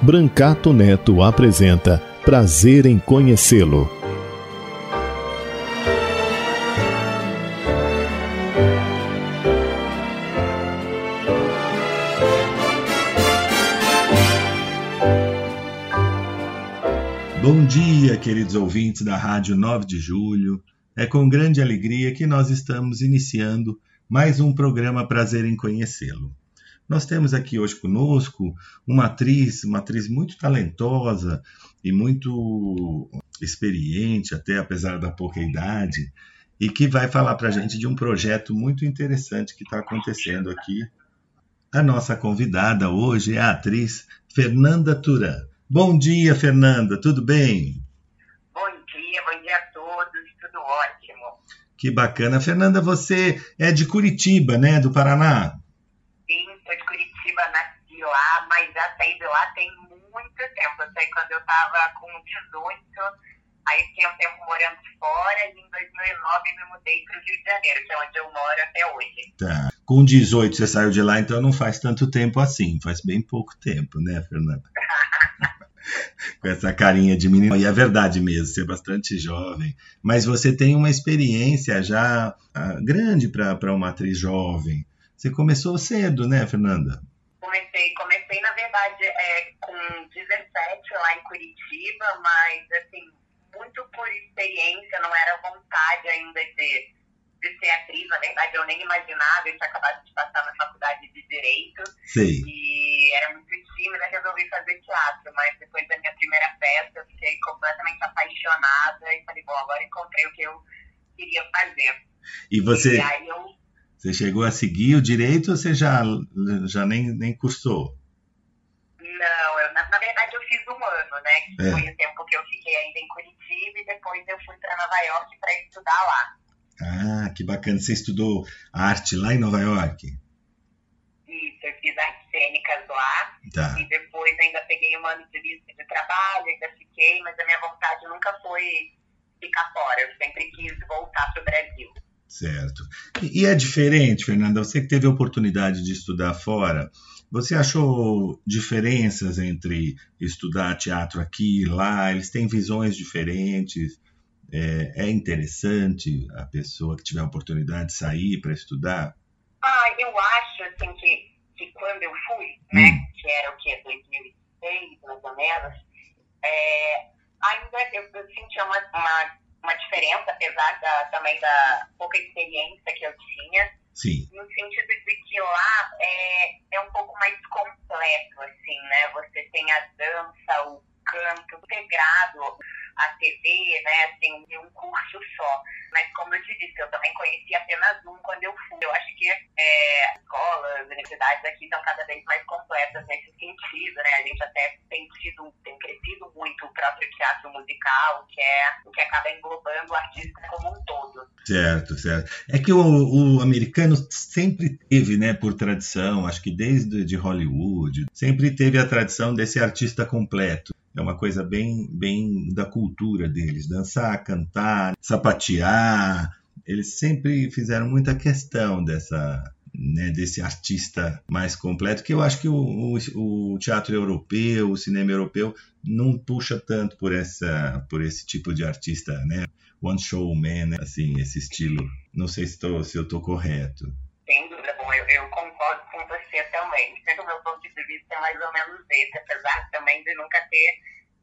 Brancato Neto apresenta Prazer em Conhecê-lo. Bom dia, queridos ouvintes da Rádio 9 de Julho. É com grande alegria que nós estamos iniciando mais um programa Prazer em Conhecê-lo. Nós temos aqui hoje conosco uma atriz, uma atriz muito talentosa e muito experiente, até apesar da pouca idade, e que vai falar para a gente de um projeto muito interessante que está acontecendo aqui. A nossa convidada hoje é a atriz Fernanda Turan. Bom dia, Fernanda, tudo bem? Bom dia, bom dia a todos, tudo ótimo. Que bacana. Fernanda, você é de Curitiba, né, do Paraná? mas já saí de lá tem muito tempo. Eu saí quando eu estava com 18, aí fiquei um tempo morando fora e em 2009 me mudei para o Rio de Janeiro, que é onde eu moro até hoje. Tá. Com 18 você saiu de lá, então não faz tanto tempo assim, faz bem pouco tempo, né, Fernanda? com essa carinha de menina. E é verdade mesmo, você é bastante jovem. Mas você tem uma experiência já uh, grande para uma atriz jovem. Você começou cedo, né, Fernanda? Comecei, comecei na verdade é, com 17 lá em Curitiba, mas assim, muito por experiência, não era vontade ainda de, de ser atriz, na verdade eu nem imaginava, eu tinha acabado de passar na faculdade de Direito Sim. e era muito tímida, resolvi fazer teatro, mas depois da minha primeira peça eu fiquei completamente apaixonada e falei, bom, agora encontrei o que eu queria fazer. E você... E aí eu você chegou a seguir o direito ou você já, já nem, nem cursou? Não, eu, na, na verdade eu fiz um ano, né? Que é. foi o tempo que eu fiquei ainda em Curitiba e depois eu fui para Nova York para estudar lá. Ah, que bacana. Você estudou arte lá em Nova York? Isso, eu fiz artes cênicas lá. Tá. E depois ainda peguei um ano de visto de trabalho, ainda fiquei, mas a minha vontade nunca foi ficar fora. Eu sempre quis voltar para o Brasil. Certo. E, é diferente, Fernanda, você que teve a oportunidade de estudar fora, você achou diferenças entre estudar teatro aqui e lá? Eles têm visões diferentes? É, é interessante a pessoa que tiver a oportunidade de sair para estudar? Ah, eu acho assim que, que quando eu fui, né, hum. que era o que 2006 mais ou menos, é, ainda eu, eu sentia uma, uma uma diferença, apesar da, também da pouca experiência que eu tinha. Sim. No sentido de que lá é, é um pouco mais completo, assim, né? Você tem a dança, o canto integrado a TV, né, assim, um curso só. Mas como eu te disse, eu também conheci apenas um quando eu fui. Eu acho que é, escolas, universidades aqui estão cada vez mais completas nesse sentido, né? A gente até tem tido, tem crescido muito o próprio teatro musical, que é o que acaba englobando o artista como um todo. Certo, certo. É que o, o americano sempre teve, né, por tradição, acho que desde de Hollywood, sempre teve a tradição desse artista completo. É uma coisa bem, bem da cultura deles. Dançar, cantar, sapatear. Eles sempre fizeram muita questão dessa, né, desse artista mais completo, que eu acho que o, o, o, teatro europeu, o cinema europeu, não puxa tanto por, essa, por esse tipo de artista, né? One show man, né? assim, esse estilo. Não sei se, tô, se eu estou correto. Sem dúvida, bom, eu, eu, concordo com você também. O meu ponto de vista é mais ou menos esse, apesar também de nunca ter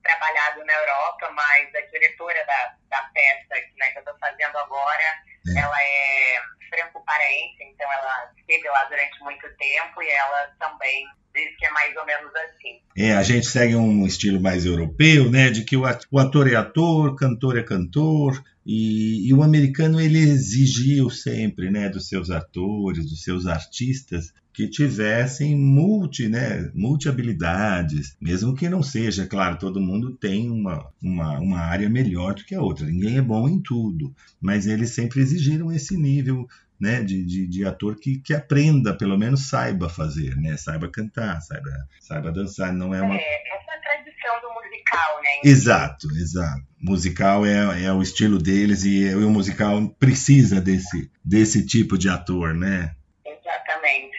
trabalhado na Europa, mas a diretora da, da peça né, que eu estou fazendo agora, é. ela é franco-paraense, então ela esteve lá durante muito tempo e ela também diz que é mais ou menos assim. É, a gente segue um estilo mais europeu, né? De que o ator é ator, cantor é cantor, e, e, o americano ele exigiu sempre, né, dos seus atores, dos seus artistas, que tivessem multi, né, multi habilidades, mesmo que não seja, claro, todo mundo tem uma, uma, uma área melhor do que a outra, ninguém é bom em tudo, mas eles sempre exigiram esse nível né, de, de, de, ator que, que aprenda, pelo menos saiba fazer, né, saiba cantar, saiba, saiba dançar, não é uma... É, essa é a tradição do musical, né? Exato, exato. Musical é, é o estilo deles e, e o musical precisa desse, desse tipo de ator, né? Exatamente.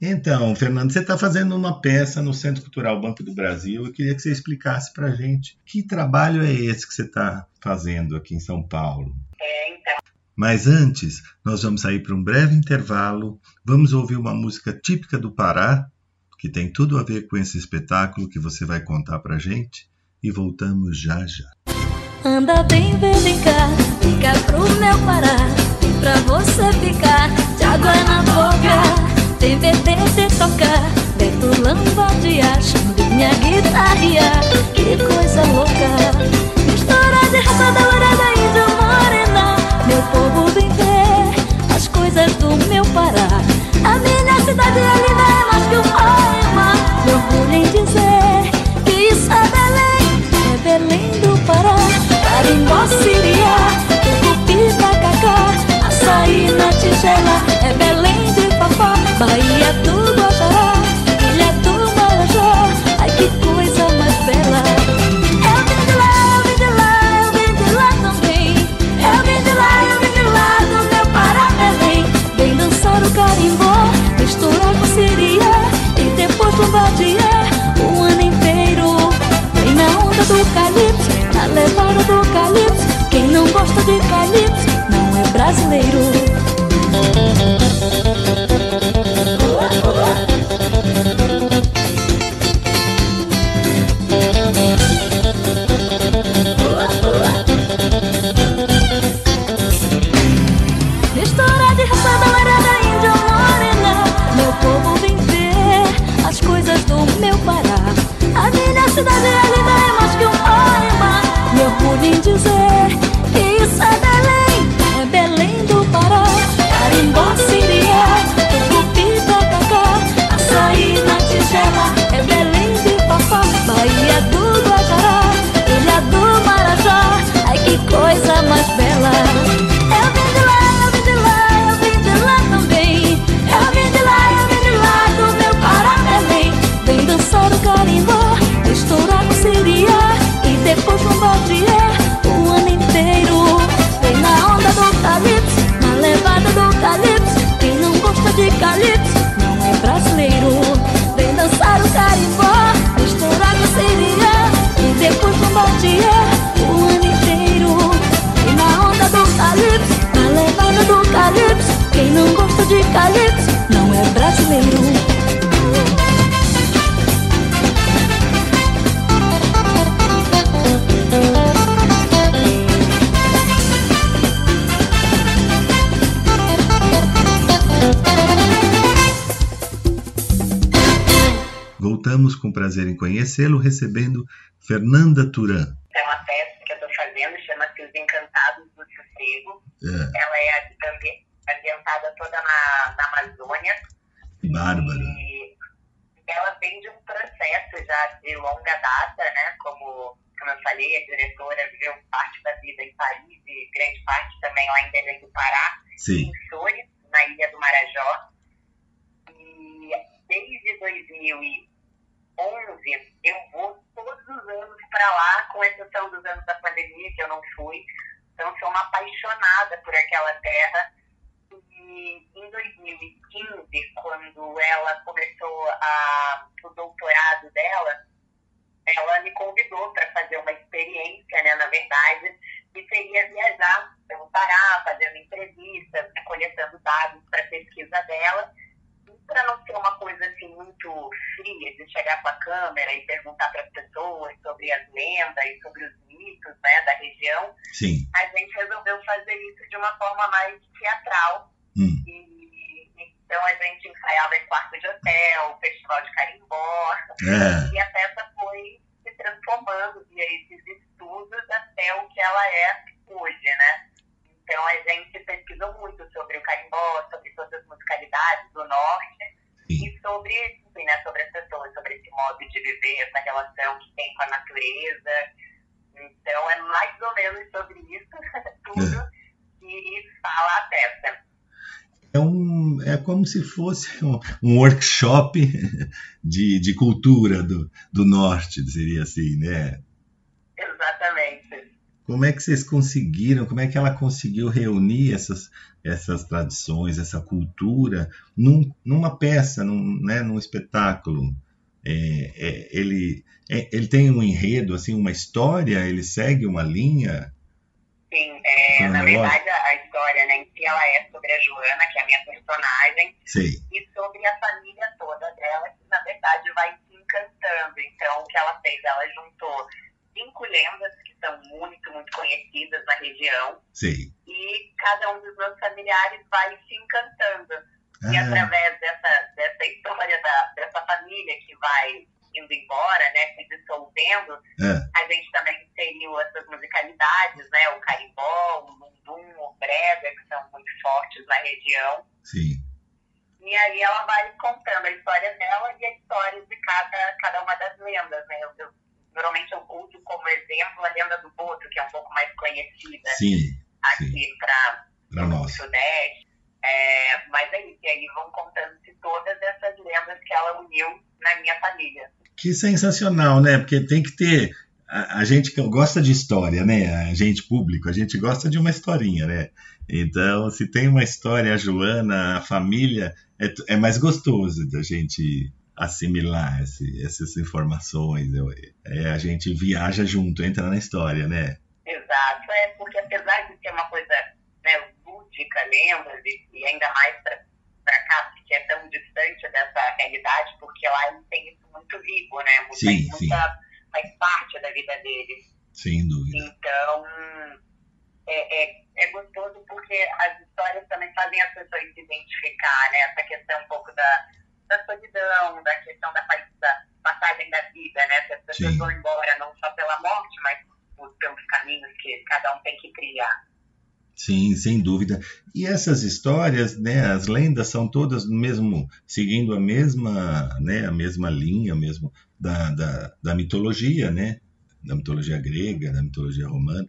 Então, Fernando, você está fazendo uma peça no Centro Cultural Banco do Brasil. Eu queria que você explicasse para a gente que trabalho é esse que você está fazendo aqui em São Paulo. É, então, mas antes, nós vamos sair para um breve intervalo, vamos ouvir uma música típica do Pará, que tem tudo a ver com esse espetáculo que você vai contar para gente, e voltamos já já. Anda bem, vem, cá, fica pro meu Pará, vem pra você ficar, de água na boca, tem vertente tocar, Beto Lambadia, minha guitarra, que coisa louca, mistura de raça da dourada índio morena, meu povo vem ver as coisas do meu Pará. A minha cidade é linda, é mais que um poema. Meu orgulho em dizer que isso é Belém, é Belém do Pará. Carimbó, Siriá, Tucupi, Tacacá, Açaí na tigela, é Belém de Papá, Bahia do Guajará, Ilha do Marajó, ai que coisa mais bela. misturar com siria E depois bombardear o ano inteiro. Vem na onda do calypso, na levada do calypso Quem não gosta de calypso não é brasileiro conhecê-lo, recebendo Fernanda Turan. É uma peça que eu estou fazendo, chama-se Os Encantados do Sossego. É. Ela é ambientada toda na, na Amazônia. Bárbara. E ela vem de um processo já de longa data, né? Como, como eu falei, a diretora viveu parte da vida em Paris e grande parte também lá em Belém do Pará, Sim. em Soures, na Ilha do Marajó. E desde 2000 11, eu vou todos os anos para lá, com exceção dos anos da pandemia, que eu não fui. Então, sou uma apaixonada por aquela terra. E em 2015, quando ela começou a, o doutorado dela, ela me convidou para fazer uma experiência, né, na verdade, que seria viajar pelo Pará, fazendo entrevistas, coletando dados para pesquisa dela para não ser uma coisa assim muito fria, de chegar com a câmera e perguntar para as pessoas sobre as lendas e sobre os mitos né, da região, Sim. a gente resolveu fazer isso de uma forma mais teatral. Hum. E, Então a gente ensaiava em quarto de hotel, festival de carimbó, É, e a peça foi se transformando via esses estudos até o que ela é hoje, né? Então a gente pesquisou muito sobre o carimbó, sobre todas as musicalidades do norte Sim. e sobre, enfim, né, sobre as pessoas, sobre esse modo de viver, essa relação que tem com a natureza. Então é mais ou menos sobre isso tudo que fala a peça. é, um, é como se fosse um, um workshop de, de cultura do, do norte, seria assim, né? Como é que vocês conseguiram, como é que ela conseguiu reunir essas, essas tradições, essa cultura num, numa peça, num, né, num espetáculo? É, é, ele, é, ele tem um enredo, assim, uma história, ele segue uma linha? Sim, é, na é lógico. verdade a, a história né, em si ela é sobre a Joana, que é a minha personagem, Sei, e sobre a família toda dela, que na verdade vai se encantando. Então, o que ela fez? Ela juntou cinco lendas que são muito, muito conhecidas na região, sei. e cada um dos meus familiares vai se encantando. E Ah, através dessa, dessa história da, dessa família que vai indo embora, né, se dissolvendo, ah, a gente também inseriu essas musicalidades, né, o carimbó, o lundum, o brega, que são muito fortes na região. sim. E aí ela vai contando a história dela e a história de cada, cada uma das lendas, né? Eu, eu- normalmente eu uso como exemplo a lenda do Boto, que é um pouco mais conhecida Sim, aqui para o. Sudeste. É, mas é isso, e aí vão contando-se todas essas lendas que ela uniu na minha família. Que sensacional, né? Porque tem que ter. A, a gente que gosta de história, né? A gente público, a gente gosta de uma historinha, né? Então, se tem uma história, a Joana, a família, é, é mais gostoso da gente assimilar esse- essas informações. É, a gente viaja junto, entra na história, né? Exato, é porque apesar de ser uma coisa né, lúdica, lendas, e, e ainda mais para cá, porque é tão distante dessa realidade, porque lá eles têm isso muito vivo, né? Muita, Sim, muita, sim. faz parte da vida deles. Sem dúvida. Então, é, é, é gostoso porque as histórias também fazem as pessoas se identificar, né? Essa questão um pouco da, da solidão, da questão da, pa- da passagem da vida, né? Que as pessoas Sim. vão embora não só pela morte, mas pelos caminhos que cada um tem que trilhar. Sim, sem dúvida. E essas histórias, né, as lendas são todas mesmo, seguindo a mesma, né, a mesma linha mesmo da, da, da mitologia, né, da mitologia grega, da mitologia romana.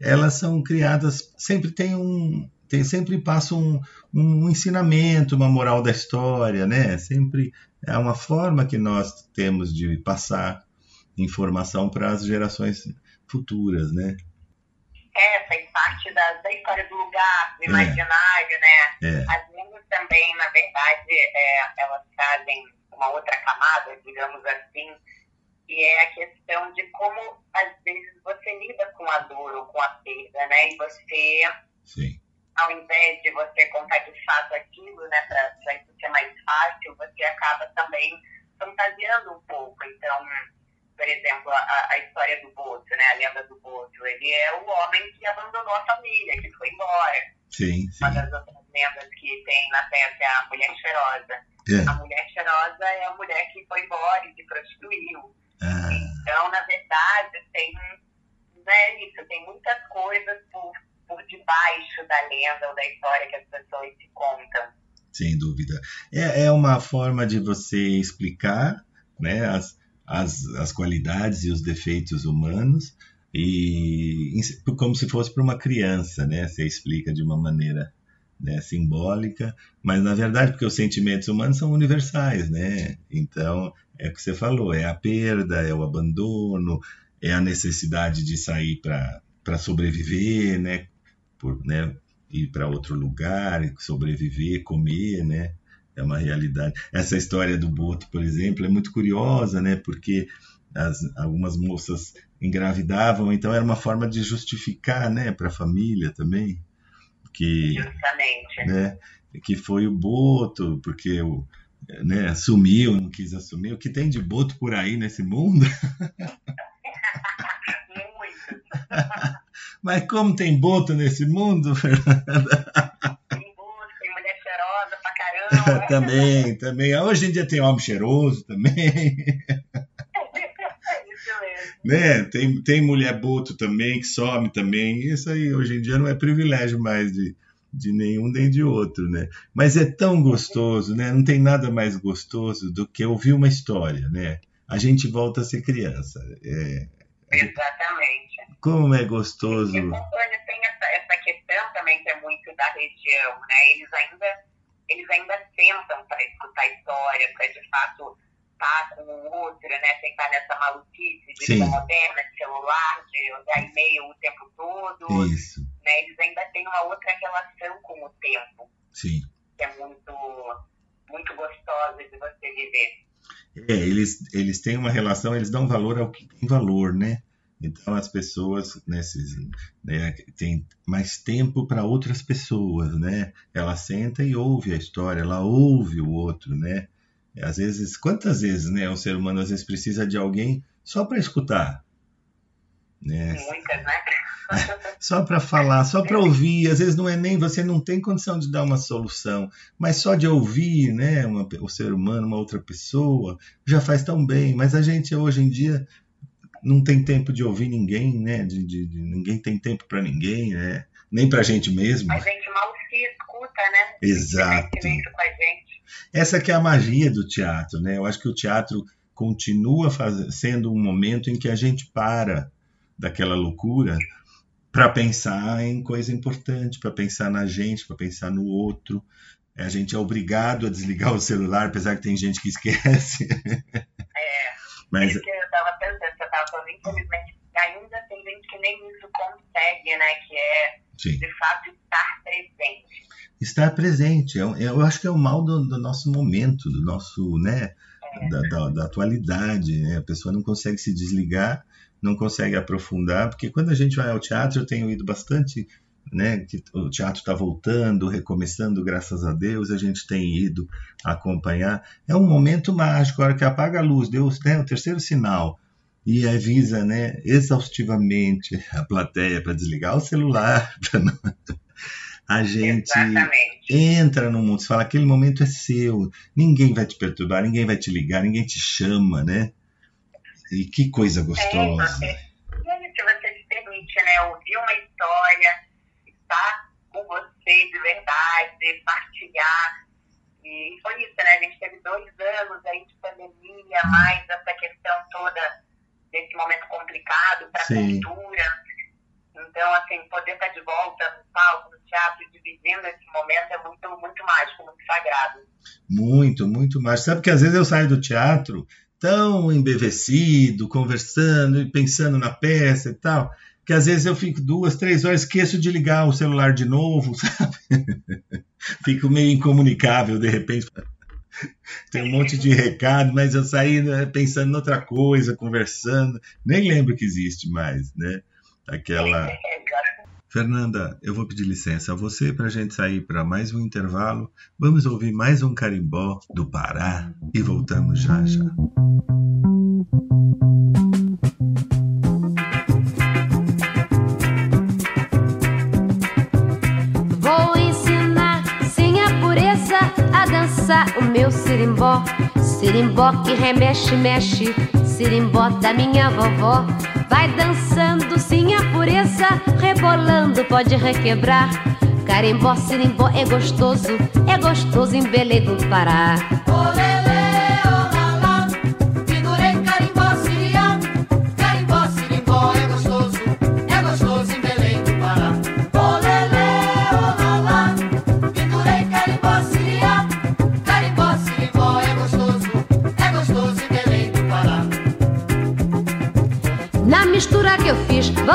Elas são criadas, sempre tem um, tem, sempre passa um, um ensinamento, uma moral da história, né, sempre é uma forma que nós temos de passar informação para as gerações futuras, né. É, faz parte da, da história do lugar, do É. imaginário, né? É, As lendas também, na verdade, é, elas trazem uma outra camada, digamos assim, que é a questão de como, às vezes, você lida com a dor ou com a perda, né? E você, sim, ao invés de você contar de fato aquilo, né, para isso ser mais fácil, você acaba também fantasiando um pouco. Então, por exemplo, a, a história do Boto, né, a lenda do Boto, ele é o homem que abandonou a família, que foi embora. sim, sim. Uma das outras lendas que tem na peça é a mulher cheirosa. É. A mulher cheirosa é a mulher que foi embora e se prostituiu. Ah, Então, na verdade, tem, né, isso, tem muitas coisas por, por debaixo da lenda ou da história que as pessoas se contam. Sem dúvida. É, é uma forma de você explicar né, as, as, as qualidades e os defeitos humanos e como se fosse para uma criança, né? Você explica de uma maneira né, simbólica, mas na verdade porque os sentimentos humanos são universais, né? Então é o que você falou, é a perda, é o abandono, é a necessidade de sair para para sobreviver, né? Por, né? ir para outro lugar, sobreviver, comer, né? É uma realidade. Essa história do boto, por exemplo, é muito curiosa, né? Porque as, algumas moças engravidavam, então era uma forma de justificar, né, para a família também, que, Justamente. né, que foi o boto, porque o né, sumiu, não quis assumir. O que tem de boto por aí nesse mundo? Muito. Mas como tem boto nesse mundo, Fernanda? Tem busca, tem mulher cheirosa pra caramba. né? também, também. Hoje em dia tem homem cheiroso também. Isso mesmo. né? Tem, tem mulher boto também, que some também. Isso aí hoje em dia não é privilégio mais de, de nenhum nem de outro, né? Mas é tão gostoso, né? Não tem nada mais gostoso do que ouvir uma história, né? A gente volta a ser criança. É, Exatamente. como é gostoso. E o Contorno tem essa, essa questão também que é muito da região, né? Eles ainda, eles ainda sentam para escutar a história, para de fato estar com o outro, né? Sem estar nessa maluquice de vida moderna, de celular, de olhar e-mail o tempo todo. Isso, Né? Eles ainda têm uma outra relação com o tempo, sim. que é muito, muito gostosa de você viver. É, eles, eles têm uma relação, eles dão valor ao que tem valor, né? Então as pessoas nesses, né, têm mais tempo para outras pessoas, né? Ela senta e ouve a história, ela ouve o outro, né? Às vezes, quantas vezes, né? O ser humano às vezes precisa de alguém só para escutar, né? Muitas, né? Só para falar, só para ouvir. Às vezes não é nem você não tem condição de dar uma solução, mas só de ouvir, né, uma, o ser humano, uma outra pessoa, já faz tão bem. Mas a gente hoje em dia não tem tempo de ouvir ninguém, né? De, de- de- ninguém tem tempo para ninguém, né? Nem para a gente mesmo. A gente mal se escuta, né? Exato. Essa que é a magia do teatro, né? Eu acho que o teatro continua faz- sendo um momento em que a gente para daquela loucura para pensar em coisa importante, para pensar na gente, para pensar no outro. A gente é obrigado a desligar o celular, apesar que tem gente que esquece. É, Mas isso que eu tava pensando, você tava falando, infelizmente, ainda tem gente que nem isso consegue, né? Que é, sim, de fato, estar presente. estar presente. Eu, eu acho que é o mal do, do nosso momento, do nosso, né, da, da- da atualidade. Né? A pessoa não consegue se desligar, não consegue aprofundar, porque quando a gente vai ao teatro, eu tenho ido bastante, né, que o teatro está voltando, recomeçando, graças a Deus, a gente tem ido acompanhar. É um momento mágico, a hora que apaga a luz, deu né, o terceiro sinal e avisa, né, exaustivamente a plateia para desligar o celular, pra não- a gente Exatamente. entra no mundo, você fala, aquele momento é seu, ninguém vai te perturbar, ninguém vai te ligar, ninguém te chama, né? E que coisa É, gostosa. você, e aí, se você se permite, né, ouvir uma história, estar com você de verdade, partilhar. E foi isso, né? A gente teve dois anos aí de pandemia, mais essa questão toda desse momento complicado para a cultura. Então, assim, poder estar de volta no palco, no teatro, dividindo esse momento é muito, muito mágico, muito sagrado. Muito, muito mais. Sabe que às vezes eu saio do teatro tão embevecido, conversando e pensando na peça e tal, que às vezes eu fico duas, três horas, esqueço de ligar o celular de novo, sabe? Fico meio incomunicável de repente. Tem um monte de recado, mas eu saí né, pensando em outra coisa, conversando, nem lembro que existe mais, né? Aquela. Fernanda, eu vou pedir licença a você para a gente sair para mais um intervalo. Vamos ouvir mais um carimbó do Pará e voltamos já já. Vou ensinar sem a pureza a dançar o meu sirimbó. Sirimbó que remexe, mexe, sirimbó da minha vovó. Vai dançando sem a pureza, rebolando, pode requebrar. Carimbó, sirimbó é gostoso, é gostoso em Belém do Pará. Olele,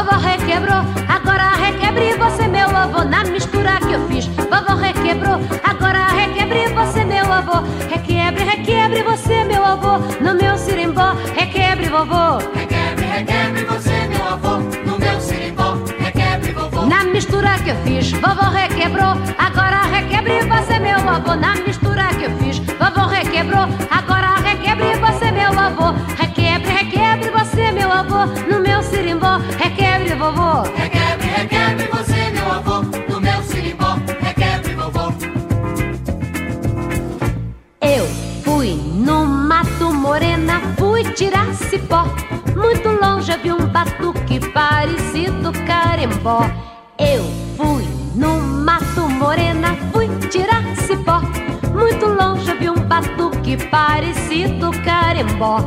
vovó requebrou. Agora requebre você, meu avô. Na mistura que eu fiz, vovó requebrou. Agora requebre você, meu avô. Requebre, requebre você, meu avô. No meu sirimbó, requebre, vovô. Requebre, requebre você, meu avô, no meu sirimbó. Requebre, vovô. Na mistura que eu fiz, vovó requebrou. Agora requebre você, meu avô. Na mistura que eu fiz, vovó requebrou. Agora requebre você, meu avô. Requebre, requebre você, meu avô. No meu sirimbó, requebre, vovô. Requebre, requebre, você, meu avô, do meu sirimbó, requebre, vovô. Eu fui no mato morena, fui tirar cipó. Muito longe vi um batuque parecido carimbó. Eu fui no mato morena, fui tirar cipó. Muito longe vi um batuque parecido carimbó.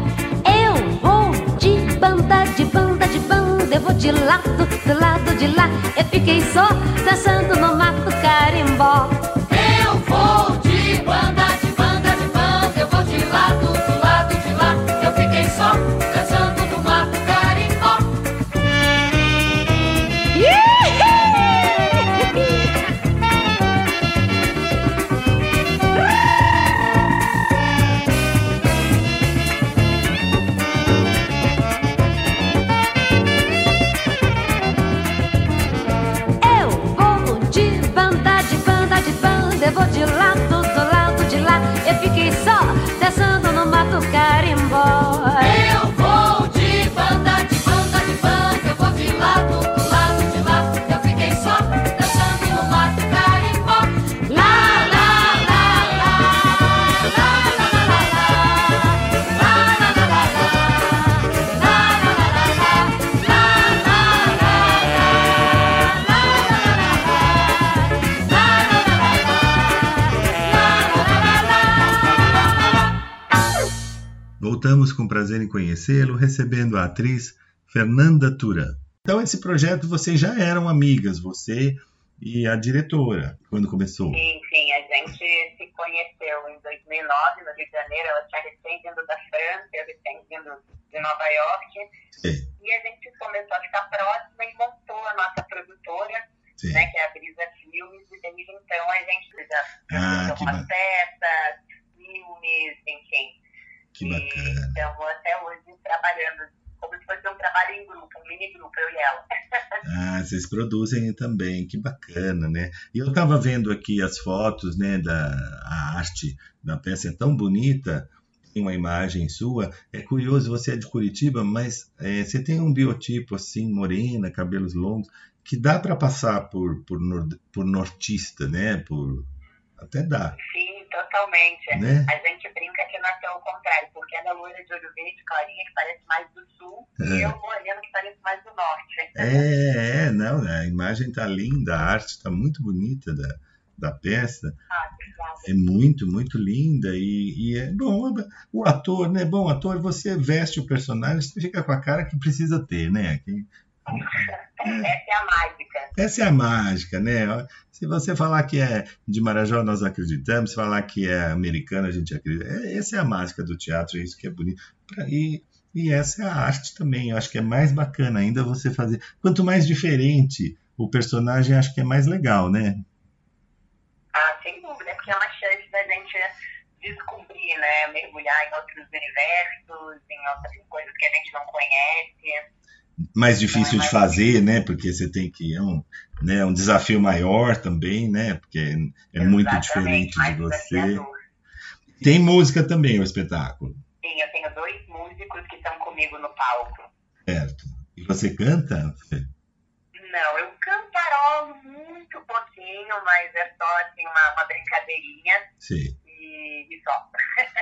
Eu vou de banda de banda de banda, eu vou de lado, do lado de lá. Eu fiquei só dançando no mato carimbó. Eu vou de banda, conhecê-lo, recebendo a atriz Fernanda Turan. Então, esse projeto vocês já eram amigas, você e a diretora, quando começou. Sim, sim, a gente se conheceu em 2009, no Rio de Janeiro. Ela tinha recém vindo da França, eu recém vindo de Nova York. Sim, E a gente começou a ficar próxima e montou a nossa produtora, sim. né, que é a Brisa Filmes. E desde então a gente já Ah, que algumas ba- peças, filmes, enfim. Que bacana. estamos até hoje trabalhando como se fosse um trabalho em grupo, um mini grupo, eu e ela. Ah, vocês produzem também, que bacana, né? E eu estava vendo aqui as fotos, né, da arte da peça é tão bonita, tem uma imagem sua. É curioso, você é de Curitiba, mas é, você tem um biotipo assim, morena, cabelos longos, que dá para passar por, por, por nortista, né? Por até dá, Sim, totalmente. né? A gente brinca que nasceu ao contrário, porque ela é loira de olho verde, clarinha, que parece mais do sul, e É. eu morena, que parece mais do norte. É, é, não, a imagem tá linda, a arte está muito bonita da, da peça. Ah. É muito, muito linda e, e é bom. O ator, né? Bom ator, você veste o personagem, você fica com a cara que precisa ter, né? Que- Essa é a mágica. Essa é a mágica, né? Se você falar que é de Marajó, nós acreditamos. Se falar que é americana, a gente acredita. É, Essa é a mágica do teatro, é isso que é bonito. E, e essa é a arte também. Eu acho que é mais bacana ainda você fazer. Quanto mais diferente o personagem, acho que é mais legal, né? Ah, sem dúvida, porque é uma chance da gente descobrir, né? Mergulhar em outros universos, em outras coisas que a gente não conhece. Mais difícil de fazer, né? Porque você tem que é um, né, um desafio maior também, né? Porque é, é muito diferente de você. Tem música também o espetáculo, Sim, eu tenho dois músicos que estão comigo no palco. certo? E você canta? Não, eu cantarolo muito pouquinho, mas é só assim uma, uma brincadeirinha Sim. e, e só.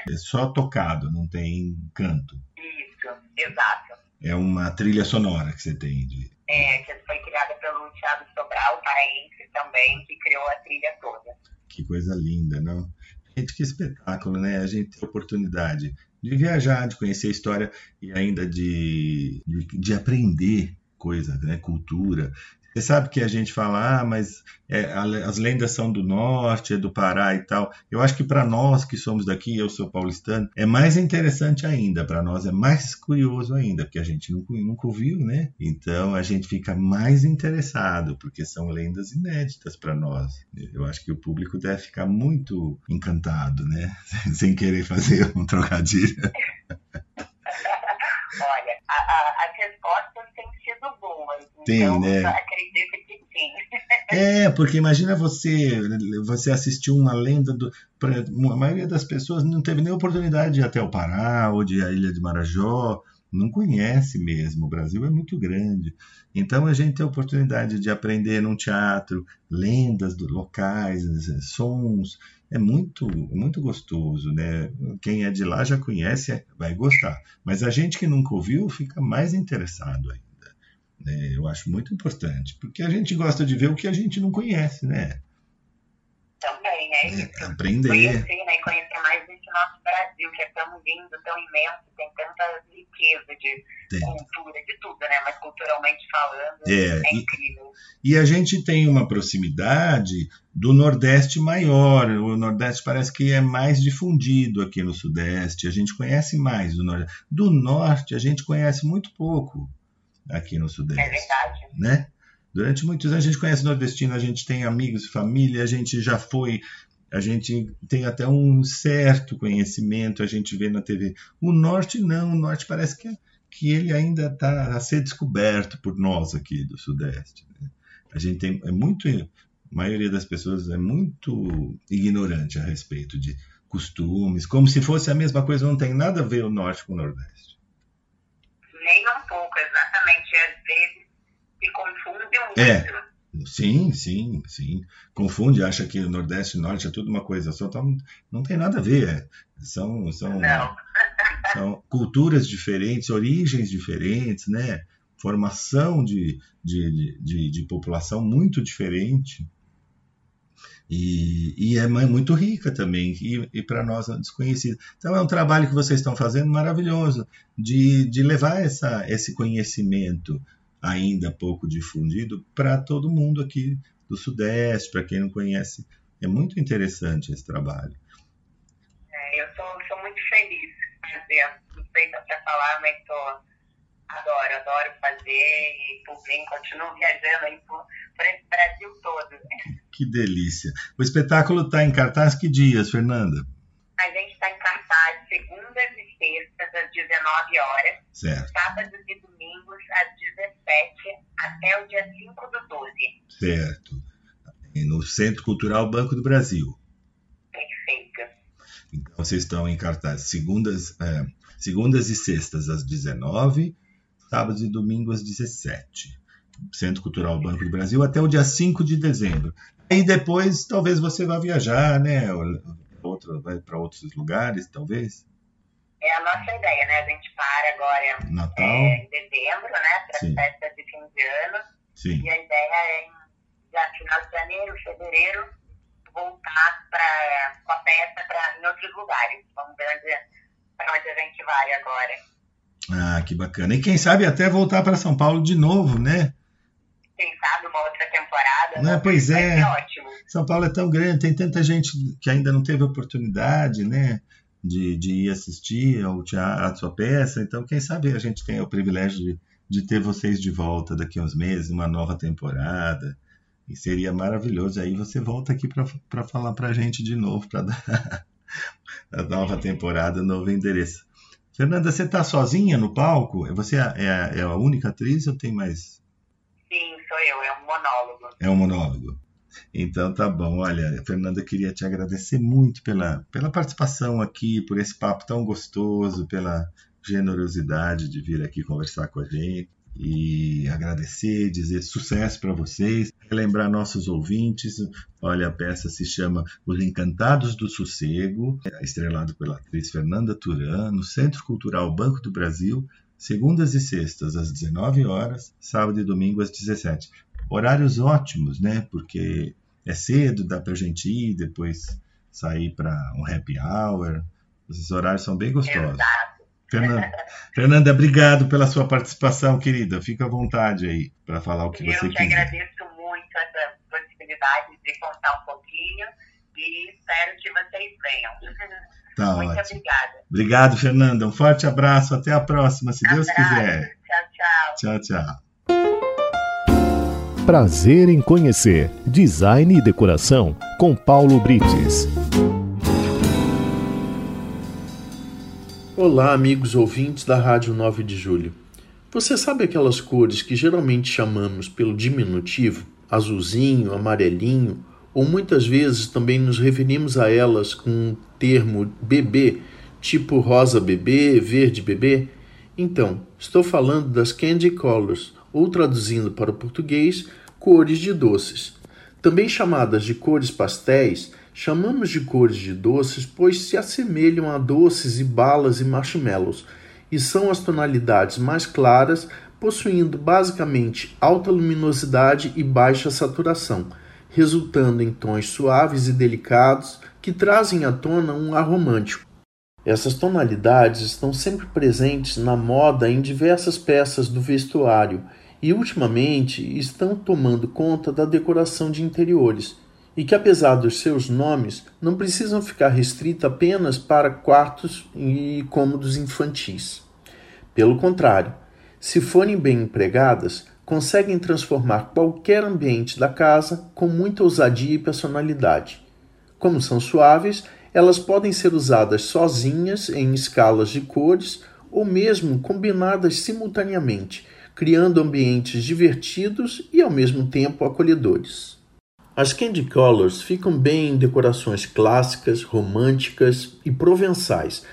É só tocado, não tem canto. Isso, exato. É uma trilha sonora que você tem de. É, que foi criada pelo Thiago Sobral, paraense também, que criou a trilha toda. Que coisa linda, não? Gente, que espetáculo, né? A gente tem a oportunidade de viajar, de conhecer a história e ainda de, de, de aprender coisa, né? Cultura. Você sabe que a gente fala, ah, mas é, as lendas são do norte, é do Pará e tal. Eu acho que para nós que somos daqui, eu sou paulistano, é mais interessante ainda. Para nós é mais curioso ainda, porque a gente nunca, nunca ouviu, né? Então a gente fica mais interessado, porque são lendas inéditas para nós. Eu acho que o público deve ficar muito encantado, né? Sem querer fazer um trocadilho. Olha, a- a- as respostas têm sido boas. Tem, então, né? acredito que sim. É, porque imagina você, você assistiu uma lenda do. pra- a maioria das pessoas não teve nem oportunidade de ir até o Pará ou de ir à Ilha de Marajó, não conhece mesmo. O Brasil é muito grande. Então a gente tem a oportunidade de aprender num teatro lendas do locais, sons. É muito, muito gostoso, né? Quem é de lá já conhece, vai gostar. Mas a gente que nunca ouviu fica mais interessado ainda. É, eu acho muito importante, porque a gente gosta de ver o que a gente não conhece, né? Também, é É, isso. aprender. Conhecer, né? E conhecer mais desse nosso Brasil, que é tão lindo, tão imenso, tem tanta riqueza de Tem. cultura, de tudo, né? Mas culturalmente falando, É, é, e- incrível. E a gente tem uma proximidade do Nordeste maior. O Nordeste parece que é mais difundido aqui no Sudeste. A gente conhece mais do Nordeste. Do Norte, a gente conhece muito pouco aqui no É Sudeste. verdade. né? Durante muitos anos a gente conhece nordestino, a gente tem amigos, família, a gente já foi, a gente tem até um certo conhecimento, a gente vê na TV. O norte não, o norte parece que, que ele ainda está a ser descoberto por nós aqui do sudeste. né? A gente tem é muito, maioria das pessoas é muito ignorante a respeito de costumes, como se fosse a mesma coisa, não tem nada a ver o norte com o nordeste. Nem um pouco, exatamente. Às vezes se confunde muito. É. Sim, sim, sim. Confunde, acha que o Nordeste e o Norte é tudo uma coisa só. Então, não tem nada a ver. é. São, são, são culturas diferentes, origens diferentes, né? Formação de, de, de, de população muito diferente. E, e é mu- muito rica também, e, e para nós é desconhecida. Então é um trabalho que vocês estão fazendo maravilhoso, de, de levar essa, esse conhecimento ainda pouco difundido para todo mundo aqui do Sudeste, para quem não conhece. É muito interessante esse trabalho. É, eu sou, muito feliz fazendo. Não sei se é pra falar, mas tô, adoro, adoro fazer e por vir, continuo viajando aí por, esse Brasil todo. Que delícia. O espetáculo está em cartaz que dias, Fernanda? A gente está em cartaz segundas e sextas às 19 horas, Certo, sábados e domingos às 17 até o dia 5 do 12. certo. No Centro Cultural Banco do Brasil. Perfeito. Então vocês estão em cartaz segundas, é, segundas e sextas às 19, sábados e domingos às 17. Centro Cultural Banco do Brasil até o dia 5 de dezembro. Aí depois talvez você vá viajar, né? Ou- Outro, vai para outros lugares, talvez. É a nossa ideia, né? A gente para agora Natal. é, em dezembro, né? Para Sim. festa de fim de ano. Sim. E a ideia é, em já final de janeiro, fevereiro, voltar pra, com a peça pra, em outros lugares. Vamos ver onde, onde a gente vai agora. Ah, que bacana. E quem sabe até voltar para São Paulo de novo, né? Quem sabe uma outra temporada. Né, pois Vai é. ótimo. São Paulo é tão grande, tem tanta gente que ainda não teve oportunidade, né? De, de ir assistir ao teatro, à sua peça. Então, quem sabe a gente tem o privilégio de, de ter vocês de volta daqui a uns meses, uma nova temporada. E seria maravilhoso. Aí você volta aqui para falar para a gente de novo, para dar a nova temporada, novo endereço. Fernanda, você está sozinha no palco? Você é a, é a única atriz ou tem mais? Sou eu, é um monólogo. É um monólogo. Então tá bom. Olha, Fernanda, queria te agradecer muito pela, pela participação aqui, por esse papo tão gostoso, pela generosidade de vir aqui conversar com a gente. E agradecer, dizer sucesso para vocês, relembrar nossos ouvintes. Olha, a peça se chama Os Encantados do Sossego, estrelado pela atriz Fernanda Turan, no Centro Cultural Banco do Brasil, segundas e sextas às 19 horas, sábado e domingo às 17 horários ótimos, né? Porque é cedo, dá pra gente ir, depois sair para um happy hour. Esses horários são bem gostosos. Exato. Fernanda, Fernanda, obrigado pela sua participação, querida. Fica à vontade aí para falar o que eu você te quiser. agradeço muito essa possibilidade de contar um pouquinho e espero que vocês venham. Tá muito ótimo. obrigada. Obrigado, Fernanda. Um forte abraço. Até a próxima, se Deus Abraço. quiser. Tchau, tchau. Tchau, tchau. Prazer em conhecer Design e Decoração com Paulo Brites. Olá, amigos ouvintes da Rádio 9 de Julho. Você sabe aquelas cores que geralmente chamamos pelo diminutivo, azulzinho, amarelinho, ou muitas vezes também nos referimos a elas com um termo bebê, tipo rosa bebê, verde bebê? Então, estou falando das candy colors, ou traduzindo para o português, cores de doces. Também chamadas de cores pastéis, chamamos de cores de doces pois se assemelham a doces e balas e marshmallows, e são as tonalidades mais claras possuindo basicamente alta luminosidade e baixa saturação, resultando em tons suaves e delicados que trazem à tona um ar romântico. Essas tonalidades estão sempre presentes na moda em diversas peças do vestuário e, ultimamente, estão tomando conta da decoração de interiores, e que, apesar dos seus nomes, não precisam ficar restritas apenas para quartos e cômodos infantis. Pelo contrário, se forem bem empregadas, conseguem transformar qualquer ambiente da casa com muita ousadia e personalidade. Como são suaves, elas podem ser usadas sozinhas em escalas de cores ou mesmo combinadas simultaneamente, criando ambientes divertidos e ao mesmo tempo acolhedores. As candy colors ficam bem em decorações clássicas, românticas e provençais,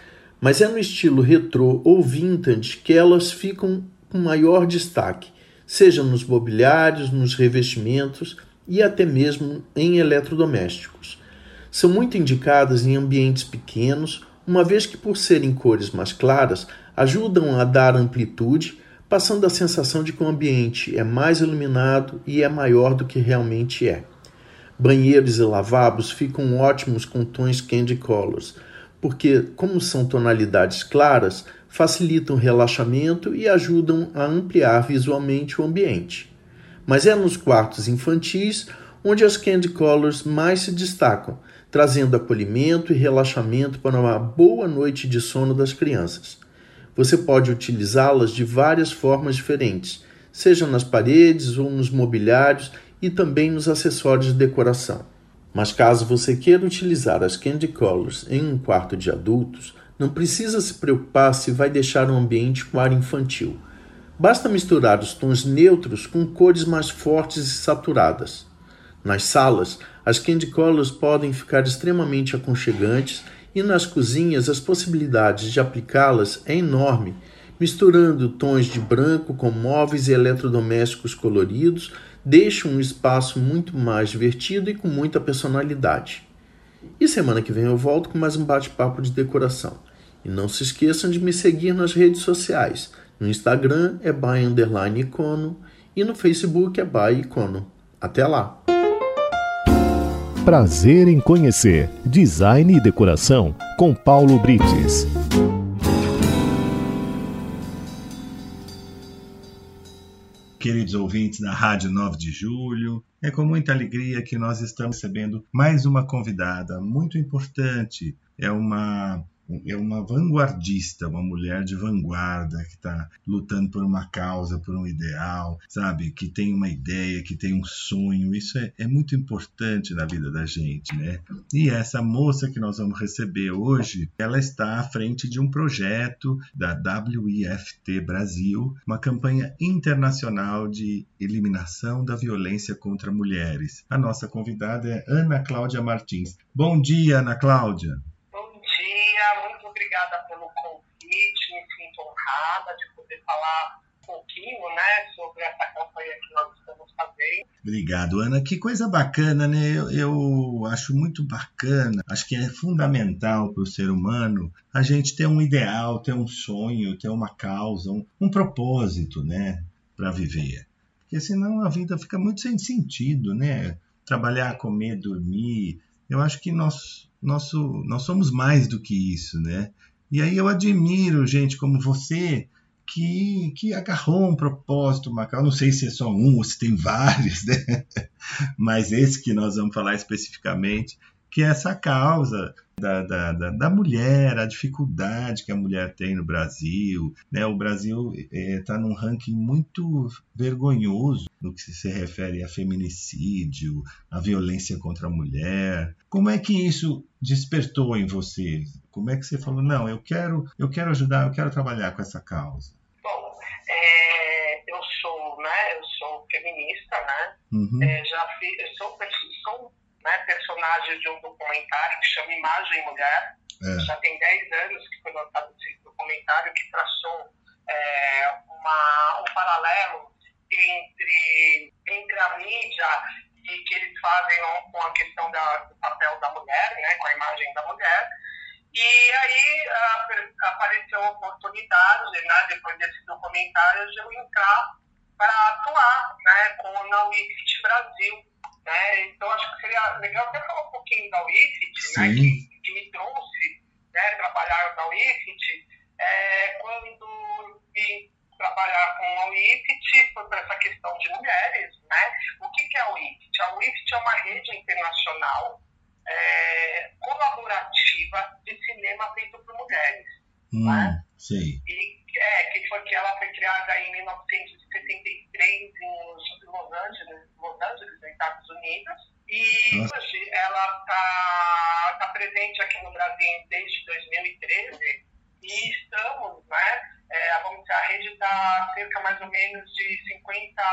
mas é no estilo retrô ou vintage que elas ficam com maior destaque, seja nos mobiliários, nos revestimentos e até mesmo em eletrodomésticos. São muito indicadas em ambientes pequenos, uma vez que, por serem cores mais claras, ajudam a dar amplitude, passando a sensação de que o ambiente é mais iluminado e é maior do que realmente é. Banheiros e lavabos ficam ótimos com tons candy colors, porque, como são tonalidades claras, facilitam o relaxamento e ajudam a ampliar visualmente o ambiente. Mas é nos quartos infantis onde as candy colors mais se destacam, trazendo acolhimento e relaxamento para uma boa noite de sono das crianças. Você pode utilizá-las de várias formas diferentes, seja nas paredes ou nos mobiliários e também nos acessórios de decoração. Mas caso você queira utilizar as candy colors em um quarto de adultos, não precisa se preocupar se vai deixar o ambiente com ar infantil. Basta misturar os tons neutros com cores mais fortes e saturadas. Nas salas, as candy colors podem ficar extremamente aconchegantes e nas cozinhas as possibilidades de aplicá-las é enorme, misturando tons de branco com móveis e eletrodomésticos coloridos deixa um espaço muito mais divertido e com muita personalidade. E semana que vem eu volto com mais um bate-papo de decoração. E não se esqueçam de me seguir nas redes sociais. No Instagram é by underline icono e no Facebook é by icono. Até lá! Prazer em conhecer Design e Decoração com Paulo Brites. queridos ouvintes da Rádio 9 de Julho. É com muita alegria que nós estamos recebendo mais uma convidada muito importante. É uma é uma vanguardista, uma mulher de vanguarda que está lutando por uma causa, por um ideal, sabe? Que tem uma ideia, que tem um sonho. Isso é, é muito importante na vida da gente, né? E essa moça que nós vamos receber hoje, ela está à frente de um projeto da WIFT Brasil, uma campanha internacional de eliminação da violência contra mulheres. A nossa convidada é Ana Cláudia Martins. Bom dia, Ana Cláudia obrigada pelo convite, me sinto honrada de poder falar um pouquinho né, sobre essa campanha que nós estamos fazendo. Obrigado, Ana. Que coisa bacana, né? Eu, eu acho muito bacana, acho que é fundamental para o ser humano a gente ter um ideal, ter um sonho, ter uma causa, um, um propósito, né, para viver. Porque senão a vida fica muito sem sentido, né? Trabalhar, comer, dormir. Eu acho que nós nós somos mais do que isso, né? E aí eu admiro gente como você que, que agarrou um propósito, Macau. Não sei se é só um ou se tem vários, né? Mas esse que nós vamos falar especificamente, que é essa causa da, da, da, da, mulher, a dificuldade que a mulher tem no Brasil. Né? O Brasil está é, num ranking muito vergonhoso no que se refere a feminicídio, a violência contra a mulher. Como é que isso despertou em você? Como é que você falou, não, eu quero, eu quero ajudar, eu quero trabalhar com essa causa? Bom, é, eu sou, né, eu sou feminista, né? Uhum. É, já fiz, eu sou, sou né, personagem de um documentário que chama Imagem Mulher. É. Já tem 10 anos que foi lançado esse documentário que traçou é, uma, um paralelo entre, entre a mídia e que eles fazem com a questão da, do papel da mulher, né, com a imagem da mulher, e aí a- apareceu a oportunidade, né, depois desse documentário, de eu entrar para atuar né, com na WIFIT Brasil. Né? Então acho que seria legal até falar um pouquinho da WIFIT, né, que, que me trouxe né, trabalhar na WIFIT. É, quando vim trabalhar com a WIFIT, foi para essa questão de mulheres. Né? O que, que é a WIFIT? A WIFIT é uma rede internacional é, colaborativa de cinema feito por mulheres. Hum, sei. E é, que foi que ela foi criada em 1973 em Los Angeles, Los Angeles, nos Estados Unidos. E Nossa. hoje ela está tá presente aqui no Brasil desde 2013 e estamos, né? É, vamos dizer, a rede está cerca mais ou menos de 50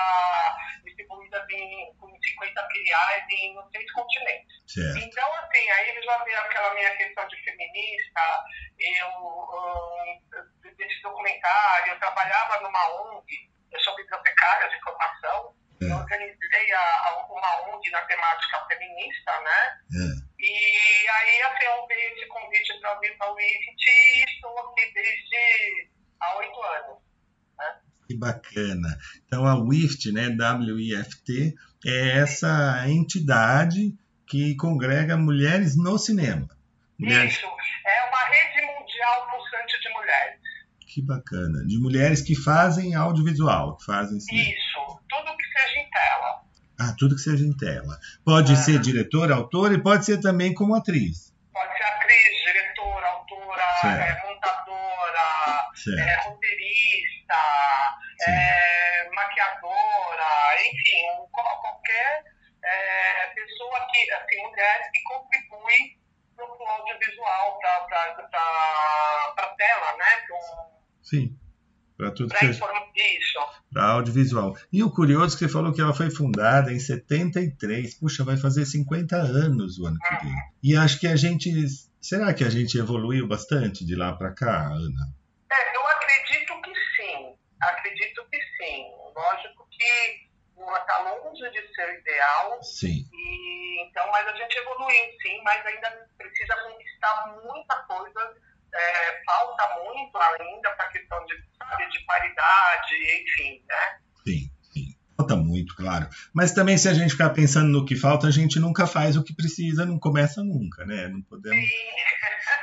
distribuídas em, com 50 filiais em nos seis continentes. Certo. Então, assim, aí já veio aquela minha questão de feminista, eu, um, desse documentário, eu trabalhava numa ONG, eu sou bibliotecária de formação, É. eu organizei a, a, uma ONG na temática feminista, né? É. E aí, assim, eu veio esse convite para vir para o IFT e estou aqui desde há oito anos. Que bacana. Então a WIFT, né, W-I-F-T, é essa entidade que congrega mulheres no cinema. Mulheres, Isso, é uma rede mundial pulsante de mulheres. que bacana. De mulheres que fazem audiovisual, que fazem cinema. Isso, tudo que seja em tela. Ah, tudo que seja em tela. Pode Ah. ser diretora, autora e pode ser também como atriz. Pode ser atriz, diretora, autora, Certo. é. É, roteirista, é, maquiadora, enfim, qual- qualquer é, pessoa que, assim, mulher que contribui para o audiovisual, para a tela, né? Sim. Para tudo que isso. para audiovisual. E o curioso é que você falou que ela foi fundada em 73. Puxa, vai fazer 50 anos o ano que vem. E acho que a gente. Será que a gente evoluiu bastante de lá para cá, Ana? É, eu acredito que sim. Acredito que sim. Lógico que está longe de ser o ideal, Sim. E, então, mas a gente evoluiu sim, mas ainda precisa conquistar muita coisa. é, falta muito ainda para a questão de, sabe, de paridade, enfim, né? Sim. Falta muito, claro. Mas também, se a gente ficar pensando no que falta, a gente nunca faz o que precisa, não começa nunca, né? Não podemos.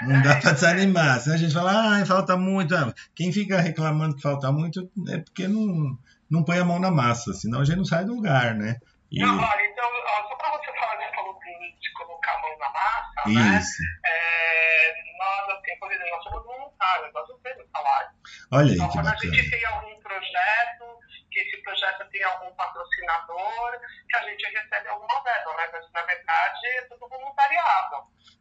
Não dá para desanimar. Se a gente falar, ah, falta muito. ah, Quem fica reclamando que falta muito é porque não, não põe a mão na massa, senão a gente não sai do lugar, né? E, não, olha, então, ó, só para você falar, você falou de, colocar a mão na massa, né? isso. É, nós, assim, por exemplo, nós somos voluntários, nós não temos salário. Olha aí Então, que quando a bacana. gente tem algum projeto, que esse projeto tem algum patrocinador, que a gente recebe alguma verba, né? mas na verdade é tudo voluntariado.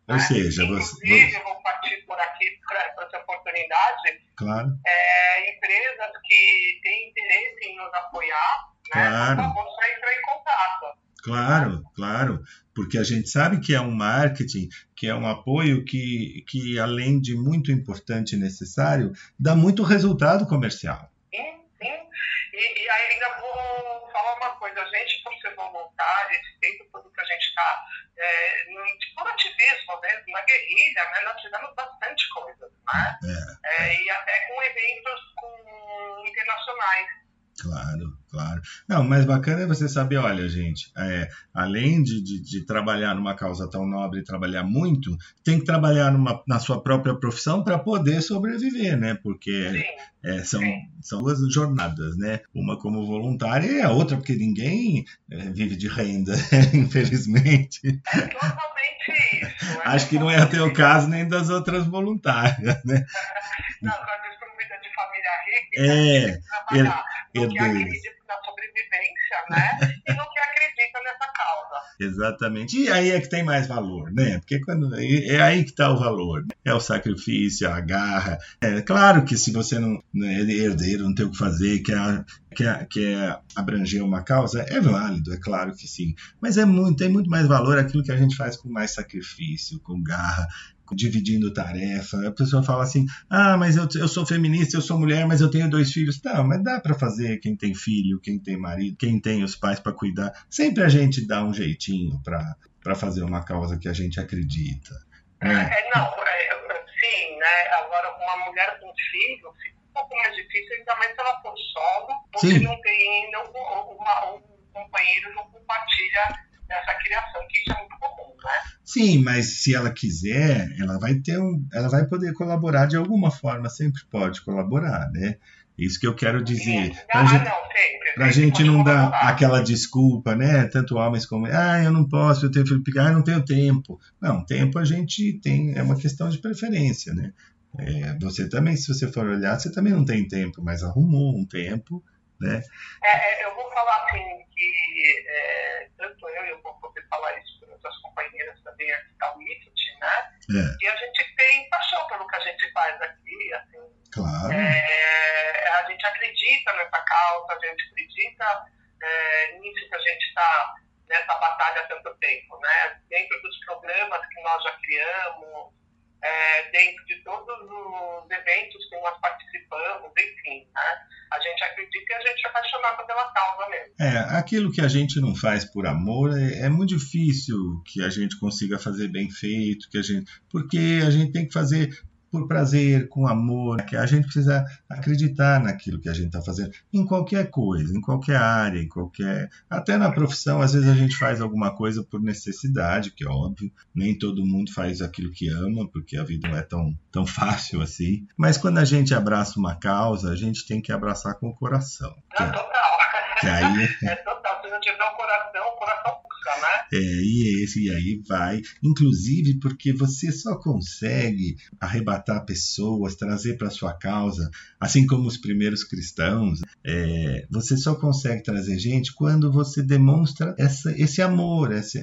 Ou né? seja, você. Inclusive, eu vou partir por aqui para essa oportunidade, Claro, é, empresas que têm interesse em nos apoiar, né? Claro. por favor, só entrar em contato. claro, claro. Porque a gente sabe que é um marketing, que é um apoio que, que além de muito importante e necessário, dá muito resultado comercial. E, e aí ainda vou falar uma coisa, a gente, por ser voluntário, esse tempo todo que a gente está é, no- de por ativismo mesmo, na guerrilha, né, nós fizemos bastante coisa, né? É, e até com eventos com, internacionais. Claro, claro. Não, o mais bacana é você saber, olha, gente, é, além de, de, de trabalhar numa causa tão nobre e trabalhar muito, tem que trabalhar numa, na sua própria profissão para poder sobreviver, né? Porque Sim, é, são, são duas jornadas, né? Uma como voluntária e a outra porque ninguém é, vive de renda, infelizmente. é totalmente isso. é Acho que não é o teu caso nem das outras voluntárias, né? Não, quando sou vida de família rica, É, no que acredita na sobrevivência, né? e no que acredita nessa causa. Exatamente. E aí é que tem mais valor, né? Porque quando é aí que está o valor. É o sacrifício, a garra. É claro que se você não, não é herdeiro, não tem o que fazer, quer, quer, quer abranger uma causa, é válido, é claro que sim. Mas é muito, tem muito mais valor aquilo que a gente faz com mais sacrifício, com garra, dividindo tarefa. A pessoa fala assim: ah, mas eu, eu sou feminista, eu sou mulher, mas eu tenho dois filhos. Tá, mas dá para fazer quem tem filho, quem tem marido, quem tem os pais para cuidar. Sempre a gente dá um jeitinho para fazer uma causa que a gente acredita. né? É, não, é, Sim, né? Agora, uma mulher com filho fica um pouco mais difícil, ainda mais se ela for solo, porque Sim. não tem ainda um, uma- um companheiro não compartilha dessa criação, que isso é muito comum, né? Sim, mas se ela quiser, ela vai ter um, ela vai poder colaborar de alguma forma, sempre pode colaborar, né? Isso que eu quero dizer. Pra Ah, gente, não, sempre. pra sempre gente não dar aquela desculpa, né? Tanto homens como, ah, eu não posso, eu tenho filho pequeno, ah, eu não tenho tempo. Não, tempo a gente tem, é uma questão de preferência, né? É, você também, se você for olhar, você também não tem tempo, mas arrumou um tempo, né? É, é, eu vou falar assim que é, tanto eu e eu vou poder falar isso para outras companheiras também aqui da WIFT, né? É, E a gente tem paixão pelo que a gente faz aqui, assim, claro. É, a gente acredita nessa causa, a gente acredita é, nisso que a gente está nessa batalha há tanto tempo, né? Dentro dos programas que nós já criamos, é, dentro de todos os eventos que nós participamos, enfim, né? A gente acredita e a gente é apaixonado pela causa mesmo. É, aquilo que a gente não faz por amor é, é muito difícil que a gente consiga fazer bem feito, que a gente, porque a gente tem que fazer por prazer, com amor, que a gente precisa acreditar naquilo que a gente está fazendo, em qualquer coisa, em qualquer área, em qualquer, até na profissão, às vezes a gente faz alguma coisa por necessidade, que é óbvio, nem todo mundo faz aquilo que ama, porque a vida não é tão, tão fácil assim, mas quando a gente abraça uma causa, a gente tem que abraçar com o coração, que, É que aí É não tiver um coração, o coração puxa, né? É, e esse, e aí vai. Inclusive porque você só consegue arrebatar pessoas, trazer para sua causa, assim como os primeiros cristãos, é, você só consegue trazer gente quando você demonstra essa, esse amor, esse,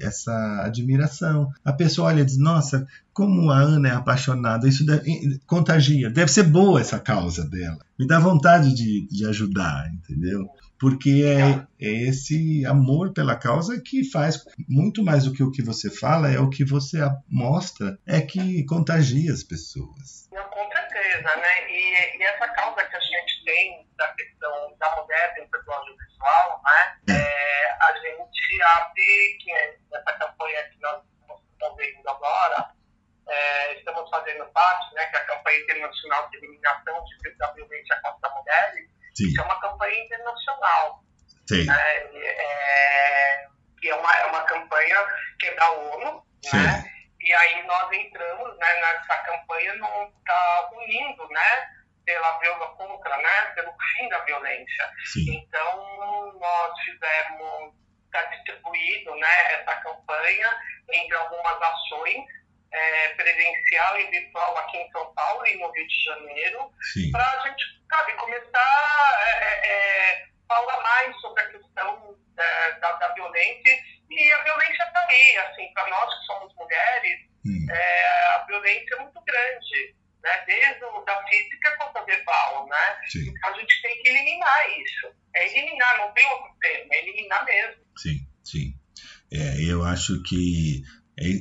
essa admiração. A pessoa olha e diz: Nossa, como a Ana é apaixonada, isso deve- contagia, deve ser boa essa causa dela. Me dá vontade de, de ajudar, entendeu? Porque é, é esse amor pela causa que faz muito mais do que o que você fala, é o que você mostra, é que contagia as pessoas. Não, com certeza, né? E, e essa causa que a gente tem da questão da mulher dentro do audiovisual, né? É, a gente abre, que é nessa campanha que nós estamos promovendo agora, é, estamos fazendo parte, né? Que é a campanha internacional de eliminação de, da violência contra mulheres, Sim, que é uma campanha internacional. sei. né? É, que é uma, é uma campanha que é da ONU, né? Sim. E aí nós entramos né, nessa campanha não está unindo, né? Pela violência contra, né? Pelo fim da violência. Sim, Então nós fizemos, está distribuído, né? Essa campanha entre algumas ações é, presencial e virtual aqui em São Paulo e no Rio de Janeiro para a gente, sabe, começar é, é, é, falar mais sobre a questão é, da, da violência. E a violência está aí, assim, para nós que somos mulheres, Hum, é, a violência é muito grande, né? Desde o, da física quanto a verbal, né? sim, Então a gente tem que eliminar isso. É eliminar, não tem outro termo, é eliminar mesmo. sim, sim. É, eu acho que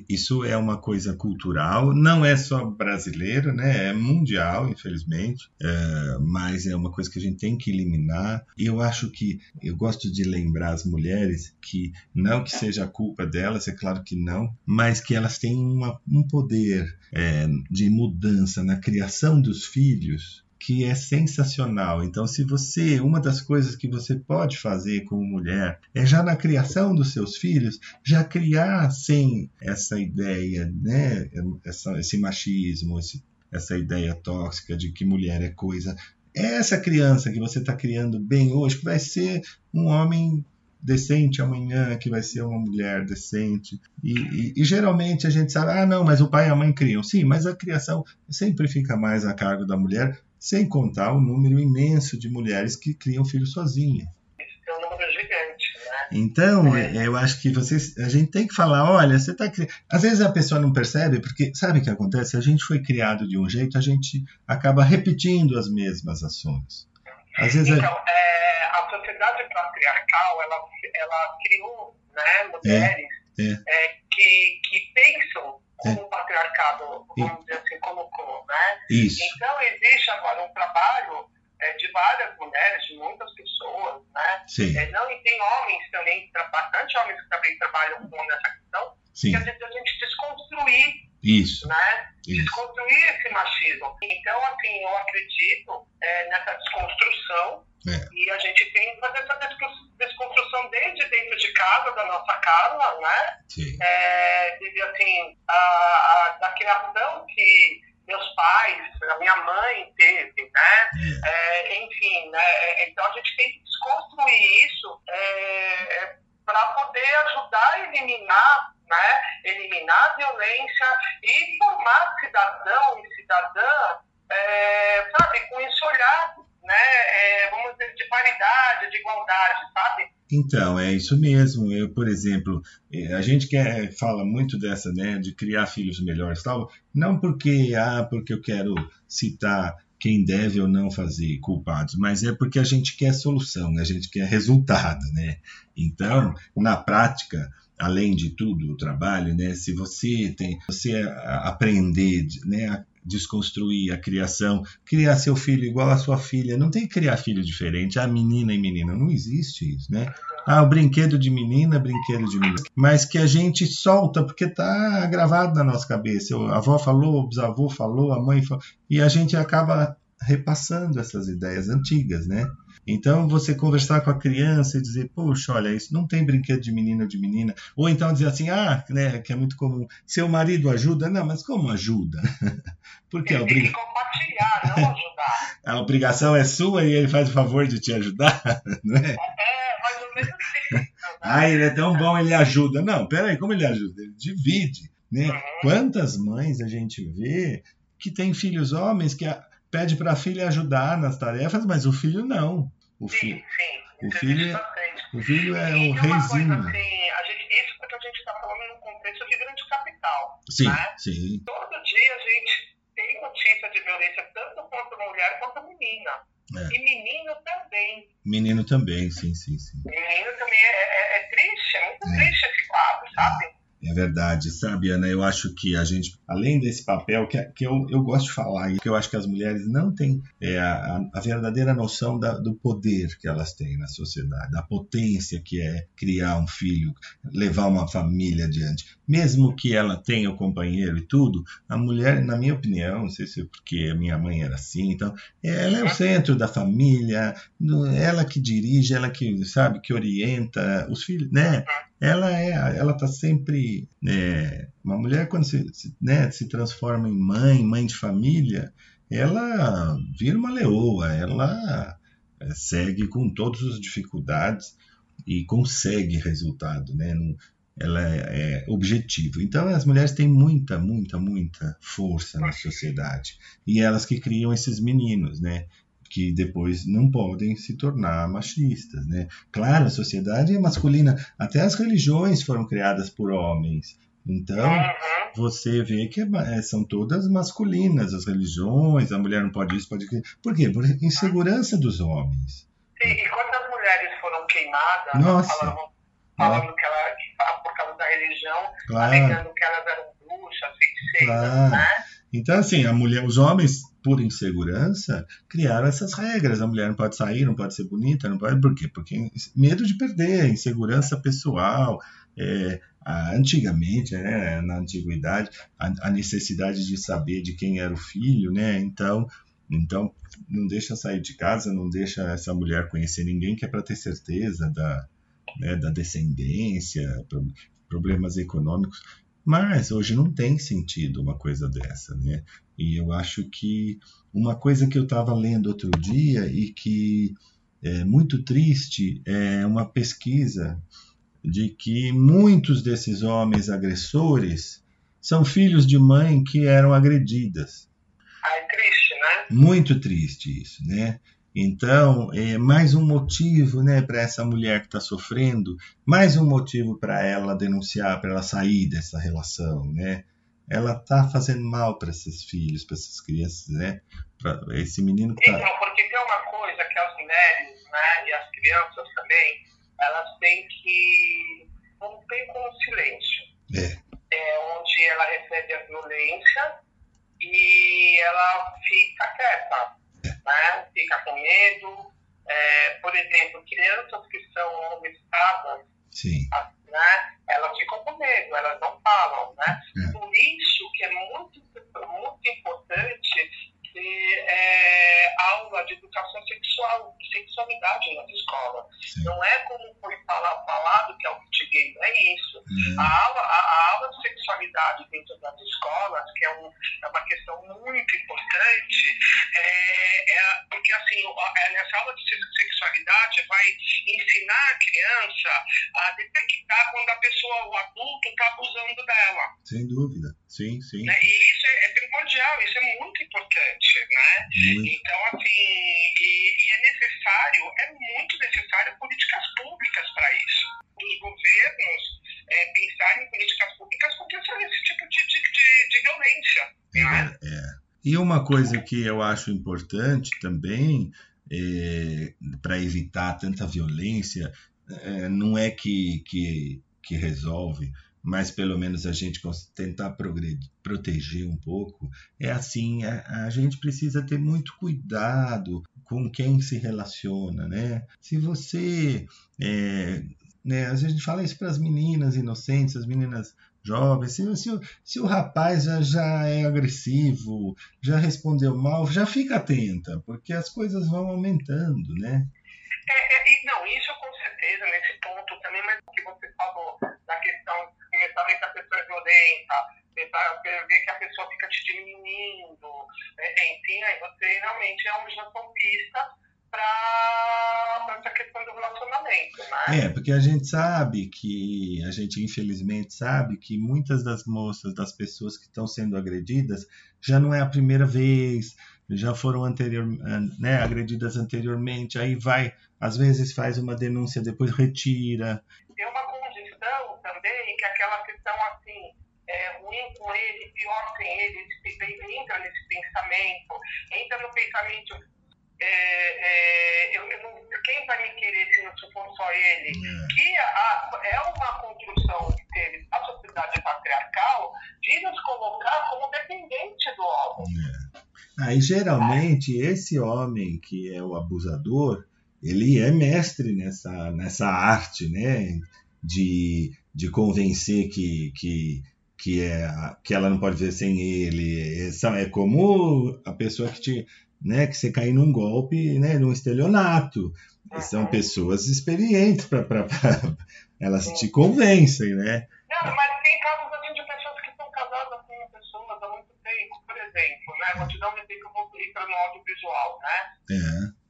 isso é uma coisa cultural, não é só brasileira, né? É mundial, infelizmente, é, mas é uma coisa que a gente tem que eliminar. Eu acho que eu gosto de lembrar as mulheres que não que seja a culpa delas, é claro que não, mas que elas têm uma- um poder é, de mudança na criação dos filhos que é sensacional. Então, se você, uma das coisas que você pode fazer como mulher é já na criação dos seus filhos, já criar sem essa ideia, né, essa, esse machismo, esse, essa ideia tóxica de que mulher é coisa. É essa criança que você está criando bem hoje que vai ser um homem decente amanhã, que vai ser uma mulher decente. E, e- e geralmente a gente sabe, ah, não, mas o pai e a mãe criam. Sim, mas a criação sempre fica mais a cargo da mulher, sem contar o número imenso de mulheres que criam filhos sozinhas. Isso é um número gigante, né? Então, é, eu acho que vocês, a gente tem que falar, olha, você está Às vezes a pessoa não percebe, porque sabe o que acontece? A gente foi criado de um jeito, a gente acaba repetindo as mesmas ações. Às vezes a- Então, é, a sociedade patriarcal, ela, ela criou né, mulheres é. é, que, que pensam como o patriarcado, vamos dizer assim, colocou, né? Isso. Então, existe agora um trabalho é, de várias mulheres, de muitas pessoas, né? Sim, É, não, e tem homens também, bastante homens que também trabalham com essa questão, sim, que a gente, a gente desconstruir isso. né? Isso. desconstruir esse machismo. Então, assim, eu acredito é, nessa desconstrução É. e a gente tem que fazer essa descon- desconstrução desde dentro de casa, da nossa casa, né? Sim. é, assim, a, a, da criação que meus pais, a minha mãe teve, né? É, enfim, né? É, Então a gente tem que desconstruir isso para poder ajudar a eliminar, né? Eliminar a violência e formar cidadão e cidadã, é, sabe, com esse olhar, né? é, vamos dizer, de paridade, de igualdade, sabe? Então, é isso mesmo. Eu, por exemplo, a gente quer, fala muito dessa, né, de criar filhos melhores, tal, não porque, ah, porque eu quero citar quem deve ou não fazer culpados, mas é porque a gente quer solução, a gente quer resultado, né? Então, na prática, além de tudo, o trabalho, né, se você tem, você aprender, né, a desconstruir a criação, criar seu filho igual a sua filha, não tem que criar filho diferente, ah, menina e menina, não existe isso, né? Ah, o brinquedo de menina, brinquedo de menina. Mas que a gente solta porque tá gravado na nossa cabeça. A avó falou, o bisavô falou, a mãe falou. E a gente acaba repassando essas ideias antigas, né? Então, você conversar com a criança e dizer, poxa, olha, isso não tem brinquedo de menino ou de menina. Ou então dizer assim, ah, né, que é muito comum, seu marido ajuda? Não, mas como ajuda? Porque que obriga- compartilhar, não ajudar. a obrigação é sua e ele faz o favor de te ajudar, não é? É, mais ou menos isso. Ah, ele é tão bom, ele ajuda. Não, peraí, como ele ajuda? Ele divide, né? Quantas mães a gente vê que tem filhos homens que a- pede para a filha ajudar nas tarefas, mas o filho não. O, Sim, fi, sim. o filho é- o filho é o tem uma coisa reizinho. assim, a gente, isso porque a gente está falando num contexto de grande capital. Sim, né? sim. Todo dia a gente tem notícia de violência, tanto contra mulher quanto menina. É. E menino também. Menino também, sim, sim, sim. Menino também é, é- é triste, é muito É. triste? É verdade, sabe, Ana? Eu acho que a gente, além desse papel que, que eu, eu gosto de falar, e que eu acho que as mulheres não têm é, a, a verdadeira noção da- do poder que elas têm na sociedade, da potência que é criar um filho, levar uma família adiante. Mesmo que ela tenha o companheiro e tudo, a mulher, na minha opinião, não sei se é porque a minha mãe era assim, então, ela é o centro da família, ela que dirige, ela que, sabe, que orienta os filhos, né? Ela é ela tá sempre é, uma mulher quando se, se, né, se transforma em mãe mãe de família ela vira uma leoa ela é, segue com todas as dificuldades e consegue resultado né ela é, é objetivo então as mulheres têm muita muita muita força na sociedade. E elas que criam esses meninos né que depois não podem se tornar machistas, né? Claro, a sociedade é masculina, até as religiões foram criadas por homens. Então, você vê que é é, são todas masculinas as religiões, a mulher não pode isso, pode aquilo. Por quê? Por insegurança dos homens. Sim, e quantas mulheres foram queimadas Nossa. falando, falando que ela, por causa da religião, Claro. alegando que elas eram bruxas, feiticeiras, Claro. né? Então, assim, a mulher, os homens, por insegurança, criaram essas regras. A mulher não pode sair, não pode ser bonita, não pode. Por quê? Porque medo de perder, insegurança pessoal. É, antigamente, né, na antiguidade, a, a necessidade de saber de quem era o filho, né? Então, então não deixa sair de casa, não deixa essa mulher conhecer ninguém, que é para ter certeza da, né, da descendência, pro- problemas econômicos. Mas hoje não tem sentido uma coisa dessa, né? E eu acho que uma coisa que eu estava lendo outro dia e que é muito triste é uma pesquisa de que muitos desses homens agressores são filhos de mãe que eram agredidas. Aí triste, né? Muito triste isso, né? Então, é mais um motivo, né, para essa mulher que está sofrendo, mais um motivo para ela denunciar, para ela sair dessa relação, né? Ela tá fazendo mal para esses filhos, para essas crianças, né? Pra esse menino que tá. Então, porque tem uma coisa que as mulheres, né, e as crianças também, elas têm que romper com o silêncio. É, É onde ela recebe a violência e ela fica quieta, né? fica com medo. É, por exemplo, crianças que são obstadas, né? elas ficam com medo, elas não falam. Né? É. Por isso que é muito, muito importante ter é, aula de educação sexual, sexualidade na escola. Sim. Não é como foi falar, falado que é o kit gay, não é isso. Uhum. A, aula, a, a, aula de sexualidade dentro das escolas, que é, um, é uma questão muito importante, é, é porque assim, é, nessa aula de sexualidade vai ensinar a criança a detectar quando a pessoa, o adulto, está abusando dela. Sem dúvida. Sim, sim. né? E isso é, é primordial, isso é muito importante, né? Muito. Então, assim, e, e é necessário, é muito necessário políticas públicas para isso. Os governos é, pensarem em políticas públicas contra esse tipo de, de, de, de violência, né? É, é. E uma coisa que eu acho importante também, para evitar tanta violência, é, não é que, que, que resolve, mas pelo menos a gente tentar progredir, proteger um pouco, é assim, a, a gente precisa ter muito cuidado com quem se relaciona, né? Se você, é, né, a gente fala isso para as meninas inocentes, as meninas jovens, se, se, o- se o rapaz já, já é agressivo, já respondeu mal, já fica atenta, porque as coisas vão aumentando, né? É, é, não, isso violenta, tentar ver que a pessoa fica te diminuindo, é, enfim, aí você realmente é um pista para essa questão do relacionamento, né? É, porque a gente sabe que, a gente infelizmente sabe que muitas das moças, das pessoas que estão sendo agredidas, já não é a primeira vez, já foram anterior, né, agredidas anteriormente, aí vai, às vezes faz uma denúncia, depois retira. Tem uma condição também que é aquela questão assim, é, ruim com ele, pior sem ele, ele entra nesse pensamento, entra no pensamento, é, é, eu, eu quem vai me querer se não for só ele? Que a- é uma construção que teve a sociedade patriarcal de nos colocar como dependente do homem. Aí geralmente esse homem que é o abusador, ele é mestre nessa, nessa arte, né? De, de convencer que, que, que, é, que ela não pode ver sem ele. Essa, é como a pessoa que te. Né, que você cair num golpe, né, num estelionato. São pessoas experientes para elas te convencem, né? Não, mas tem casos assim de pessoas que são casadas com pessoas há muito tempo, por exemplo, né? Vou te dar um exemplo, eu vou entrar no audiovisual, né? É.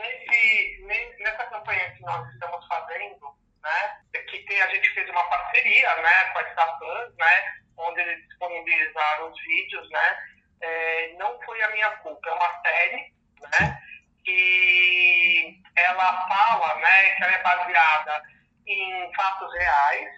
Nesse, ne- nessa campanha que nós estamos fazendo, né? Que tem, a gente fez uma parceria, né? Com a Estafans, né? Onde eles disponibilizaram os vídeos, né? É, não foi a minha culpa, é uma série, né? Que ela fala, né? Que ela é baseada em fatos reais,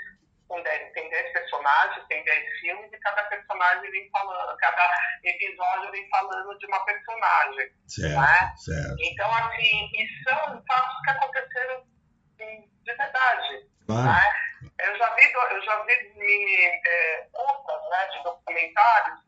com tem 10 personagens, tem 10 filmes, e cada personagem vem falando, cada episódio vem falando de uma personagem. Certo, né? certo. Então, assim, e são fatos que aconteceram de verdade. Claro. Né? Eu já vi, eu já vi me, é, contas né, de documentários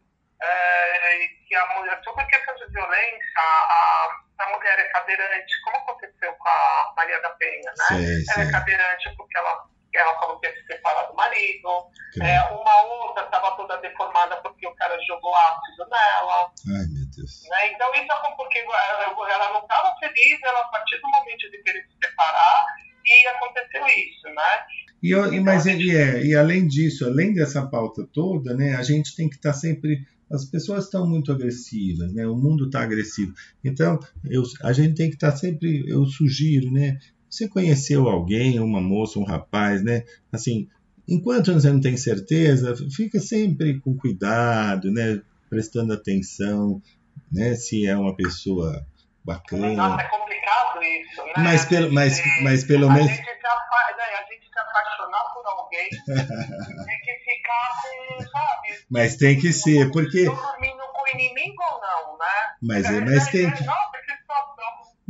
é, que a mulher, sobre a questão de violência, a, a mulher é cadeirante, como aconteceu com a Maria da Penha, né? Sei, ela é cadeirante porque ela, ela falou que ia se separar do marido. É, uma outra estava toda deformada porque o cara jogou ácido nela. Ai, meu Deus. Né? Então, isso é porque ela, ela não estava feliz, ela, a partir do momento de querer se separar, e aconteceu isso, né? E, eu- e- mas e, é, e além disso, além dessa pauta toda, né, a gente tem que estar sempre. As pessoas estão muito agressivas, né? O mundo está agressivo. Então, eu, a gente tem que estar sempre. Eu sugiro, né? Você conheceu alguém, uma moça, um rapaz, né? Assim, enquanto você não tem certeza, fica sempre com cuidado, né? Prestando atenção, né? Se é uma pessoa bacana. Nossa, é isso, né? Mas pelo- mas- É, mas pelo a menos- Gente se apa- né, a gente se apaixonar por alguém tem que ficar com, sabe? Mas tem que ser, porque. Tô dormindo com o inimigo ou não, né? Mas é- mas tem que- Nossa, que situação.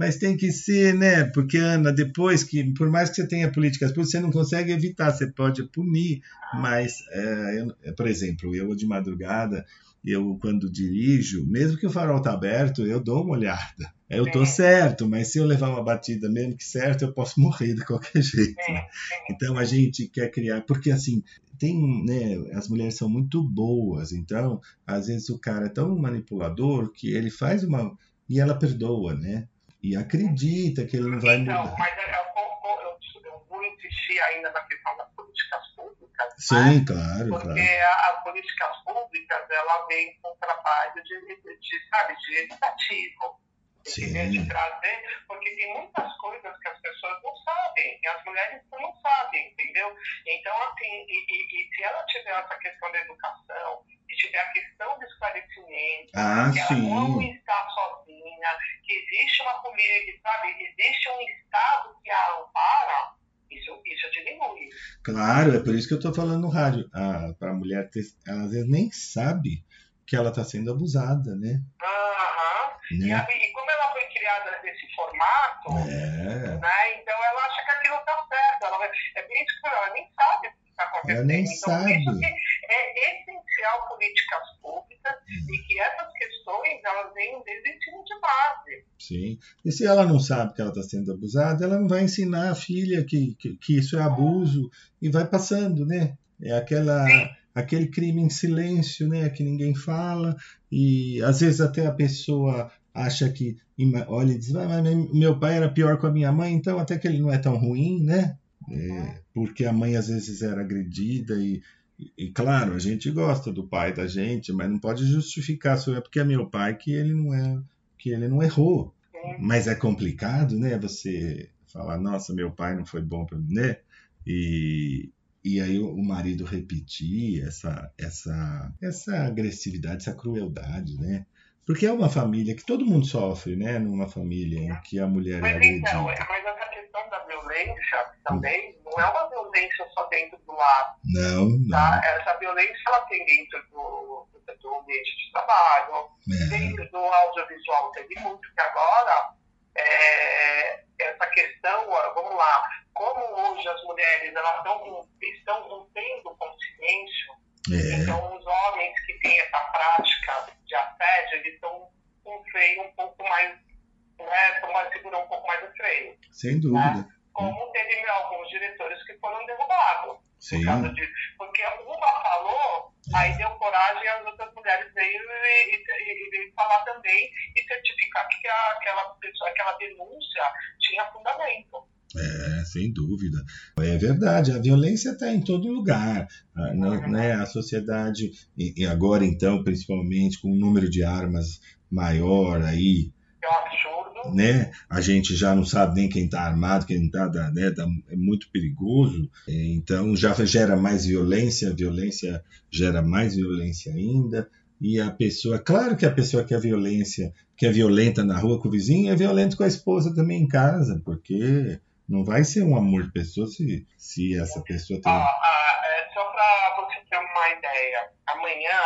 Mas tem que ser, né? Porque, Ana, depois que, por mais que você tenha políticas públicas, você não consegue evitar, você pode punir, mas, é, eu- é, por exemplo, eu de madrugada, eu quando dirijo, mesmo que o farol tá aberto, eu dou uma olhada. Eu tô certo, mas se eu levar uma batida mesmo que certo, eu posso morrer de qualquer jeito. né? Então a gente quer criar, porque assim, tem, né, as mulheres são muito boas, então às vezes o cara é tão manipulador que ele faz uma e ela perdoa, né? E acredita que ele não vai Então, mudar. mas eu, eu- eu- vou insistir ainda na questão das políticas públicas, Sim, claro, Porque claro. as políticas públicas, ela vem com um trabalho de, de, de, sabe, de educativo. Entendeu? De Sim. trazer, porque tem muitas coisas que as pessoas não sabem, e as mulheres não sabem, entendeu? Então, assim, e, e- e se ela tiver essa questão da educação, e tiver a questão do esclarecimento, Ah, que ela não sim. está sozinha, que existe uma família que sabe, existe um Estado que a ampara, isso, isso diminui. Claro, é por isso que eu tô falando no rádio. Ah, para a mulher ter, ela às vezes nem sabe que ela está sendo abusada, né? Aham. E, né? a- e como ela foi criada nesse formato, É. né, então ela acha que aquilo está certo. Ela é bem isso que ela nem sabe o que está acontecendo. Ela nem então, por isso sabe. que é essencial políticas públicas Hum. e que essas questões elas venham desde o ensino de base. Sim. E se ela não sabe que ela está sendo abusada, ela não vai ensinar a filha que, que, que isso é abuso e vai passando, né? É aquela, aquele crime em silêncio, né? Que ninguém fala e às vezes até a pessoa acha que olha e diz, ah, mas meu pai era pior com a minha mãe, então até que ele não é tão ruim, né? É, porque a mãe às vezes era agredida e, e, claro, a gente gosta do pai da gente, mas não pode justificar só é porque é meu pai que ele não é que ele não errou. Mas é complicado, né? Você falar, nossa, meu pai não foi bom para mim, né? E, e aí o marido repetir essa, essa, essa agressividade, essa crueldade, né? Porque é uma família que todo mundo sofre, né? Numa família em que a mulher é Mas agredida. então, é- mas essa questão da violência também não é uma violência só dentro do lar. Não, não. Tá? Essa violência ela tem dentro do, do, ambiente de trabalho, É, dentro do audiovisual teve muito, que agora é, essa questão, vamos lá, como hoje as mulheres elas estão, estão rompendo com o silêncio, é, então os homens que têm essa prática de assédio, eles estão com o freio um pouco mais, né, estão mais segurando um pouco mais o freio. sem dúvida. Como teve alguns diretores que foram derrubados Sim, por causa disso. Porque uma falou, aí deu coragem as outras mulheres veio e, e, e, veio falar também e certificar que a- aquela, pessoa, aquela denúncia tinha fundamento. é, sem dúvida. É verdade, a violência está em todo lugar. Ah, né, né, a sociedade, e, e agora então, principalmente com o número de armas maior aí, É um absurdo. né? A gente já não sabe nem quem está armado, quem está, né? tá- é muito perigoso. É, Então já gera mais violência, a violência gera mais violência ainda. E a pessoa, claro que a pessoa que é violência, que é violenta na rua com o vizinho, é violento com a esposa também em casa, porque não vai ser um amor de pessoa se, se essa pessoa tem. Ah, ah, é, só para você ter uma ideia, amanhã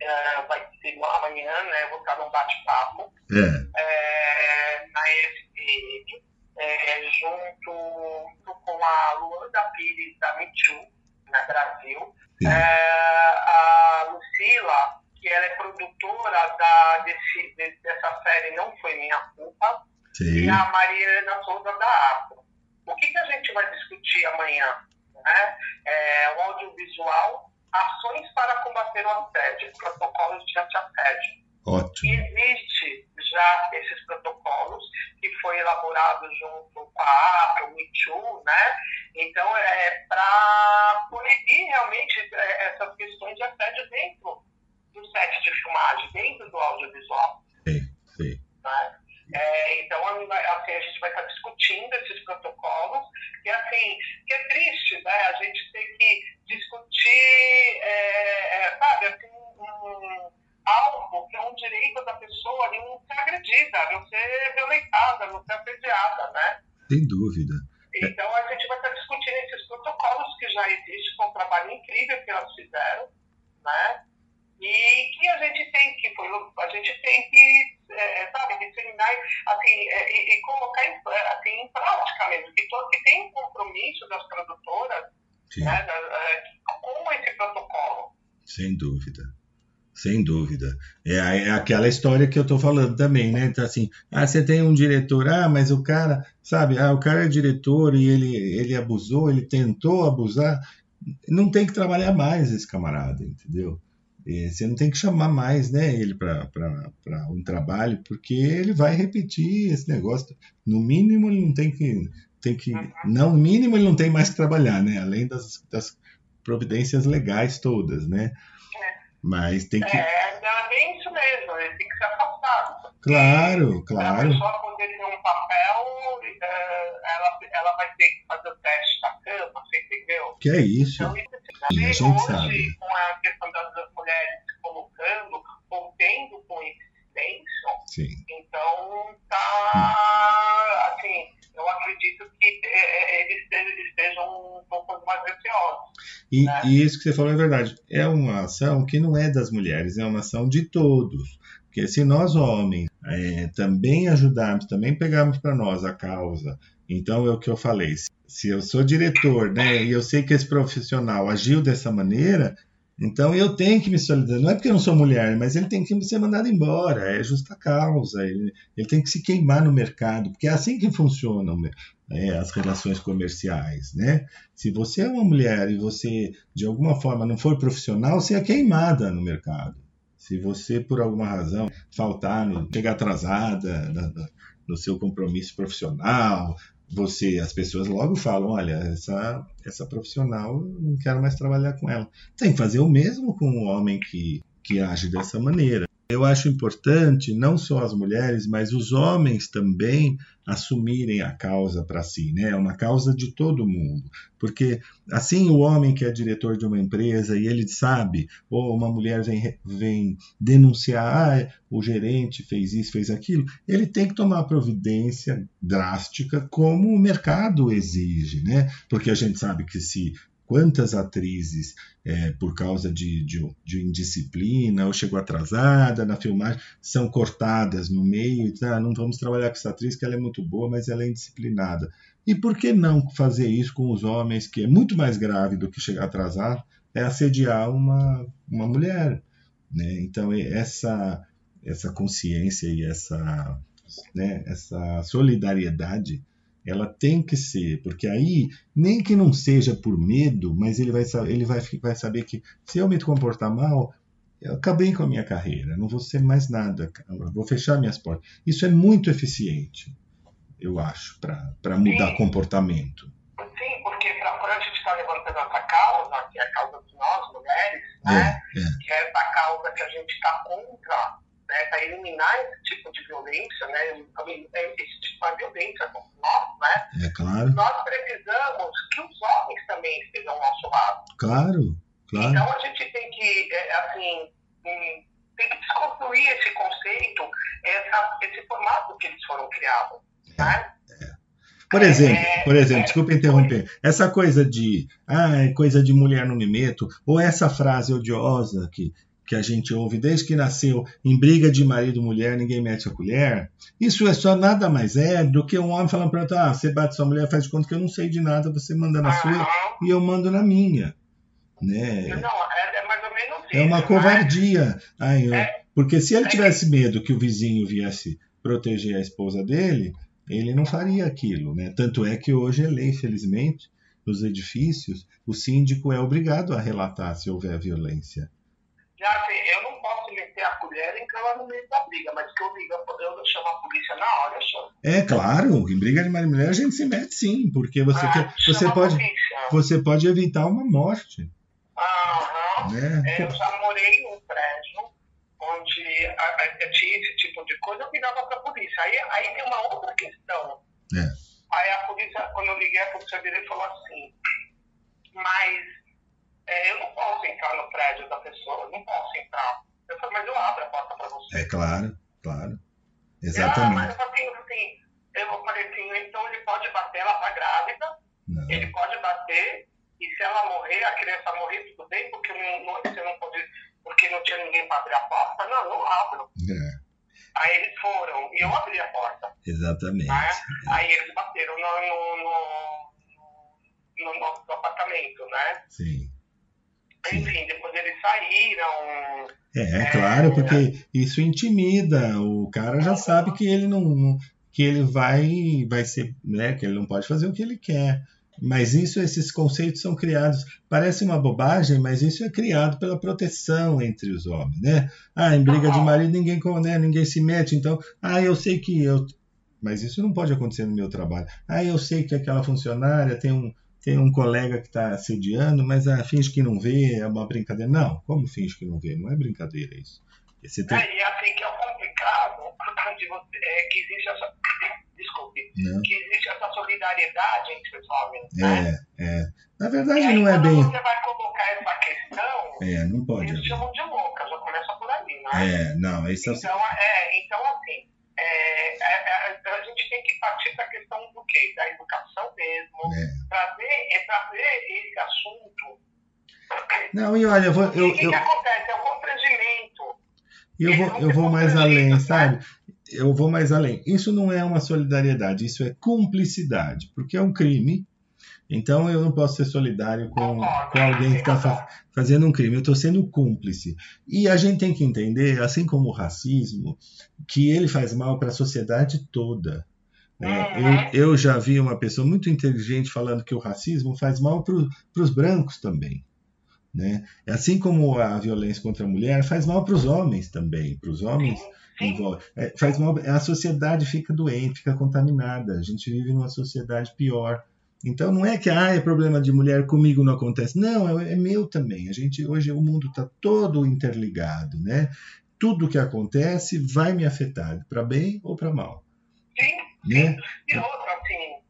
é, vai ser amanhã, né? Vou estar num bate-papo É, é, na ESPN, é, junto, junto com a Luanda Pires da Too, na Brasil. É, a Lucila, que ela é produtora da, desse, de- dessa série Não Foi Minha Culpa, sim. e a Mariana Souza da Afro. O que, que a gente vai discutir amanhã? Né? É, o audiovisual, ações para combater o assédio, protocolos de anti-assédio. E Ótimo. existe já esses protocolos que foi elaborado junto com a APA, o Too, né? Então, é para proibir realmente é, essas questões de assédio dentro do set de filmagem, dentro do audiovisual. Sim, sim. né? É, então, a gente vai- assim, a gente vai estar discutindo esses protocolos, e assim, que é triste, né? A gente tem que discutir, é, é, sabe, assim, um, algo que é um direito da pessoa de não ser agredida, não ser violentada, não ser assediada, né? Sem dúvida. Então, a gente vai estar discutindo esses protocolos que já existem, com um trabalho incrível que elas fizeram, né? E que a gente tem que, foi, a gente tem que, é, sabe, disseminar, assim, é, e, e colocar em, é, assim, em prática mesmo, que, to, que tem um compromisso das produtoras né, da, é, com esse protocolo. Sem dúvida. Sem dúvida. É, é aquela história que eu tô falando também, né? Então, assim, ah, você tem um diretor, ah, mas o cara, sabe, ah, o cara é diretor e ele, ele abusou, ele tentou abusar. Não tem que trabalhar mais esse camarada, entendeu? E você não tem que chamar mais, né, ele para um trabalho, porque ele vai repetir esse negócio. No mínimo, ele não tem que. Tem que não, no mínimo, ele não tem mais que trabalhar, né? Além das, das providências legais todas, né? Mas tem que. É, é bem isso mesmo, ele tem que ser afastado. Claro, Para a claro. pessoa poder ter um papel, eh, ela, ela vai ter que fazer o teste da cama, você entendeu? Que é isso. Então, isso Sim, a e gente hoje, sabe. com a questão das, mulheres se colocando ou tendo com Sim. então tá assim, eu acredito que eh, eles, eles estejam um pouco mais receosos. E, né? e isso que você falou é verdade. É uma ação que não é das mulheres, é uma ação de todos. Porque se nós, homens, é, também ajudarmos, também pegarmos para nós a causa, então é o que eu falei. Se eu sou diretor, né, e eu sei que esse profissional agiu dessa maneira, então eu tenho que me solidarizar. Não é porque eu não sou mulher, mas ele tem que ser mandado embora. É justa causa. Ele, ele tem que se queimar no mercado, porque é assim que funcionam é, as relações comerciais, né? Se você é uma mulher e você de alguma forma não for profissional, você é queimada no mercado. Se você por alguma razão faltar, chegar atrasada no seu compromisso profissional, você, as pessoas logo falam, olha, essa essa profissional, não quero mais trabalhar com ela. Tem que fazer o mesmo com o homem que que age dessa maneira. Eu acho importante não só as mulheres, mas os homens também assumirem a causa para si, né? É uma causa de todo mundo, porque assim o homem que é diretor de uma empresa e ele sabe, ou uma mulher vem, vem denunciar, ah, o gerente fez isso, fez aquilo, ele tem que tomar providência drástica como o mercado exige, né? Porque a gente sabe que se quantas atrizes, é, por causa de, de, de indisciplina ou chegou atrasada na filmagem, são cortadas no meio e ah, não vamos trabalhar com essa atriz que ela é muito boa, mas ela é indisciplinada. E por que não fazer isso com os homens, que é muito mais grave do que chegar atrasado, é assediar uma, uma mulher? Né? Então, essa, essa consciência e essa, né, essa solidariedade ela tem que ser, porque aí, nem que não seja por medo, mas ele vai, ele vai, vai saber que se eu me comportar mal, eu acabei com a minha carreira, não vou ser mais nada, vou fechar minhas portas. Isso é muito eficiente, eu acho, para mudar Sim. comportamento. Sim, porque pra, quando a gente está levantando essa causa, que é a causa de nós, mulheres, É, né? é, que é essa causa que a gente está contra, né, para eliminar esse tipo de violência, né, esse tipo de violência contra nós, né, é claro, nós precisamos que os homens também estejam ao nosso lado. claro, claro. Então a gente tem que, é, assim, hum, tem que desconstruir esse conceito, essa, esse formato que eles foram criados, né? Por exemplo, É, por exemplo, é, desculpa interromper. Essa coisa de, ah, é coisa de mulher não me meto, ou essa frase odiosa que, que a gente ouve desde que nasceu, em briga de marido e mulher, ninguém mete a colher. Isso é só nada mais é do que um homem falando para outro, ah, você bate sua mulher, faz de conta que eu não sei de nada, você manda na sua Aham. e eu mando na minha. Né? Não, é, é mais ou menos isso. É uma né? covardia. Ai, eu- É. Porque se ele tivesse medo que o vizinho viesse proteger a esposa dele, ele não faria aquilo. Né? Tanto é que hoje é lei, felizmente, nos edifícios, o síndico é obrigado a relatar se houver violência. Assim, eu não posso meter a colher e entrar lá no meio da briga, mas que eu ligo, eu chamo a polícia na hora, eu chamo. É claro, em briga de marido e mulher a gente se mete sim, porque você, Ah, quer, você, pode, você pode evitar uma morte. Aham. Né? É, Eu já morei num prédio onde a, tinha esse tipo de coisa, eu virava pra polícia. Aí, aí tem uma outra questão. É. Aí a polícia, quando eu liguei, a polícia virou e falou assim, mas é, eu não posso entrar no prédio da pessoa, eu não posso entrar. Eu falei, mas eu abro a porta pra você. É claro, claro. Ah, mas Exatamente. eu falei assim, eu falei assim, então ele pode bater, ela tá grávida, Não. ele pode bater, e se ela morrer, a criança morrer, tudo bem, porque não, não, você não pode, porque não tinha ninguém para abrir a porta. Não, não abro. É, Aí eles foram, e eu abri a porta. exatamente. Né? Aí eles bateram no, no, no, no nosso apartamento, né? Sim. Enfim, depois eles saíram. É, é claro, porque isso intimida. O cara já sabe que ele não, que ele vai, vai ser, né, que ele não pode fazer o que ele quer. Mas isso, esses conceitos são criados. Parece uma bobagem, mas isso é criado pela proteção entre os homens, né? Ah, em briga de marido ninguém, né, ninguém se mete. Então, ah, eu sei que eu, mas isso não pode acontecer no meu trabalho. Ah, eu sei que aquela funcionária tem um tem um colega que está assediando, mas ah, finge que não vê, é uma brincadeira. Não, como finge que não vê? Não é brincadeira isso. Você tem... É, e assim, que é o complicado de você, é que existe essa. Desculpe. Não. Que existe essa solidariedade entre os homens. né? É, é. Na verdade, aí, não é quando bem. você vai colocar essa questão, É, não pode. eles chamam de louca, já começa por aí, né? É, não, isso é. Então, é, então assim, é, é, é, a gente tem que partir da questão do quê? Da educação mesmo, É. trazer, é trazer esse assunto. Não, e olha, eu vou, o eu, que, que eu, acontece? É o constrangimento. eu vou, eu vou mais além, sabe? Eu vou mais além. Isso não é uma solidariedade, isso é cumplicidade, porque é um crime. Então eu não posso ser solidário com, com alguém que está fa fazendo um crime. Eu estou sendo cúmplice. E a gente tem que entender, assim como o racismo, que ele faz mal para a sociedade toda. né? Eu, eu já vi uma pessoa muito inteligente falando que o racismo faz mal para os brancos também. Né? Assim como a violência contra a mulher faz mal para os homens também, para os homens envolve, é, faz mal, a sociedade fica doente, fica contaminada. A gente vive numa sociedade pior. Então não é que ah, é problema de mulher comigo não acontece. Não, é, é meu também. A gente hoje o mundo está todo interligado, né? Tudo que acontece vai me afetar, para bem ou para mal. Sim, Né? E outra, assim,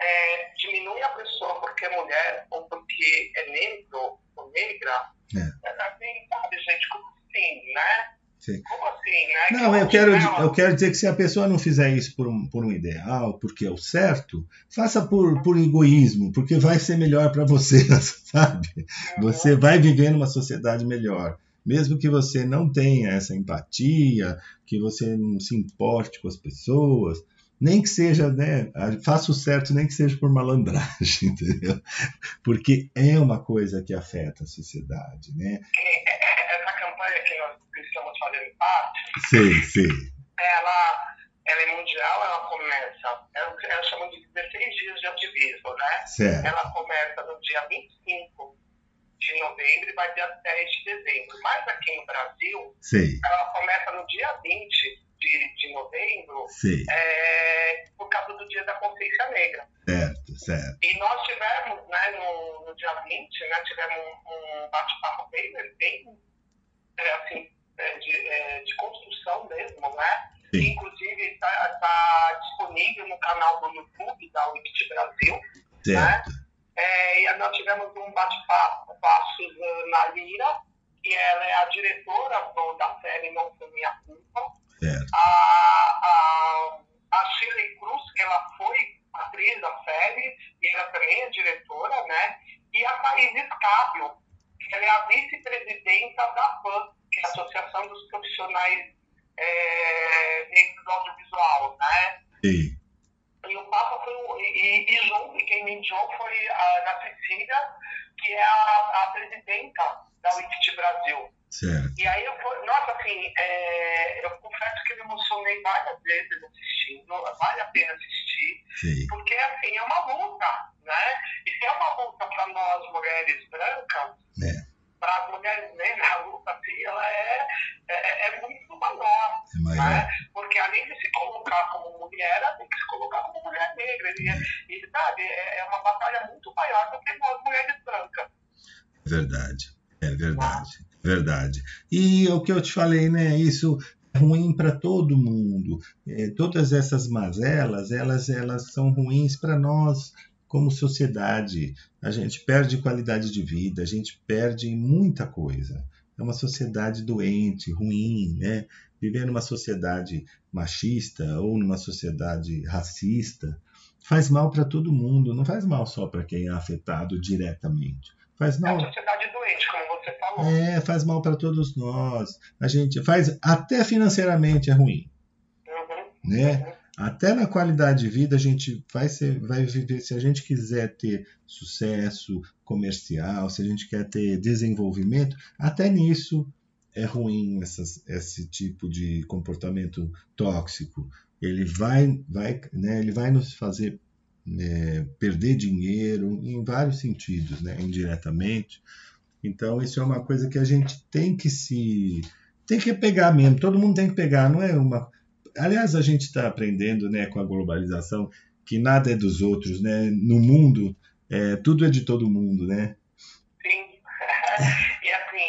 é, diminui a pessoa porque é mulher ou porque é negro ou negra. É. É assim, sabe, gente, como assim, né? Sim. Como assim, né? Não, eu quero, eu quero dizer que se a pessoa não fizer isso por um, por um ideal, porque é o certo, faça por, por egoísmo, porque vai ser melhor para você, sabe? Você vai viver numa sociedade melhor. Mesmo que você não tenha essa empatia, que você não se importe com as pessoas, nem que seja, né? Faça o certo, nem que seja por malandragem, entendeu? Porque é uma coisa que afeta a sociedade, né? que é- essa campanha que nós fazendo parte, Sei, sei. ela, ela é mundial, ela começa, ela, ela chama de 16 dias de ativismo, né? Certo. Ela começa no dia 25 de novembro e vai até 10 de dezembro. Mas aqui no Brasil, Sei, ela começa no dia 20 de, de novembro, é, por causa do Dia da Consciência Negra. Certo, certo. E nós tivemos, né, no, no dia 20, né, tivemos um, um bate-papo bem, bem é, assim, Sim. Inclusive está disponível no canal do YouTube da Wikit Brasil. Certo. É, e nós tivemos um bate-papo com a Suzana Lira, que ela é a diretora do- da que eu te falei, né? Isso é ruim para todo mundo. É, todas essas mazelas, elas, elas são ruins para nós como sociedade. A gente perde qualidade de vida, a gente perde muita coisa. É uma sociedade doente, ruim, né? Viver numa sociedade machista ou numa sociedade racista faz mal para todo mundo, não faz mal só para quem é afetado diretamente. Faz É mal. uma sociedade doente, como você falou. É, faz mal para todos nós. A gente faz até financeiramente é ruim, Uhum. né? Até na qualidade de vida a gente vai ser, vai viver se a gente quiser ter sucesso comercial, se a gente quer ter desenvolvimento, até nisso é ruim essas, esse tipo de comportamento tóxico. Ele vai, vai, né, ele vai nos fazer né, perder dinheiro em vários sentidos, né, indiretamente. Então isso é uma coisa que a gente tem que se tem que pegar mesmo. Todo mundo tem que pegar, não é uma. Aliás, a gente está aprendendo, né, com a globalização, que nada é dos outros, né? No mundo é, tudo é de todo mundo, né? Sim. e assim,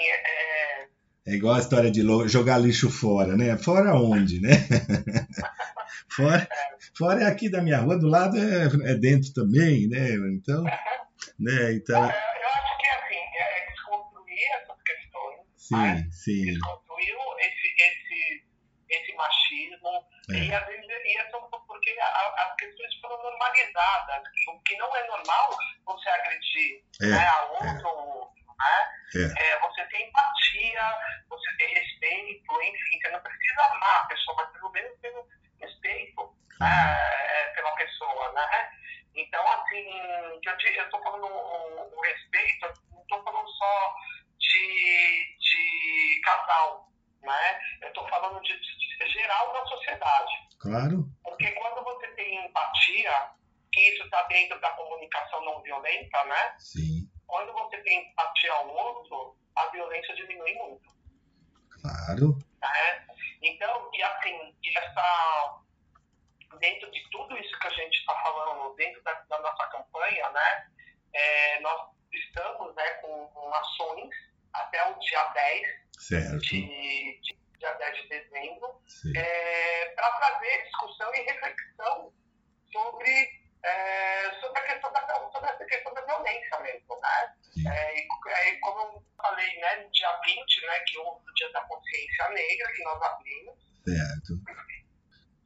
é, É igual a história de jogar lixo fora, né? Fora onde, né? fora, fora é aqui da minha rua, do lado é, é dentro também, né? Então, né? Então, eu acho que assim, é é desconstruir essas questões, sim, sim, desconstruir esse, esse, esse machismo, É. e às vezes e é porque as questões foram normalizadas. O que não é normal você agredir É, né, a outro, né? É. É, você tem empatia, você tem respeito, enfim, você não precisa amar a pessoa, mas pelo menos ter um respeito é, pela pessoa, né? Então, assim, eu, tô falando o, o respeito, não tô falando só de, de casal, né? Eu tô falando de, de- geral da sociedade. claro, Porque quando você tem empatia, que isso está dentro da comunicação não violenta, né? sim, Quando você tem empatia ao outro, a violência diminui muito. claro, né? Então, e assim, e essa, dentro de tudo isso que a gente está falando, dentro da, da nossa campanha, né, é, nós estamos né, com, com ações até o dia 10 certo, de, de, dia 10 de dezembro, sim, para trazer discussão e reflexão sobre, é, sobre, a questão da, sobre essa questão da violência mesmo, né? É, e, é, e como eu falei, né, no dia 20, né, que houve o Dia da Consciência Negra, que nós abrimos, certo,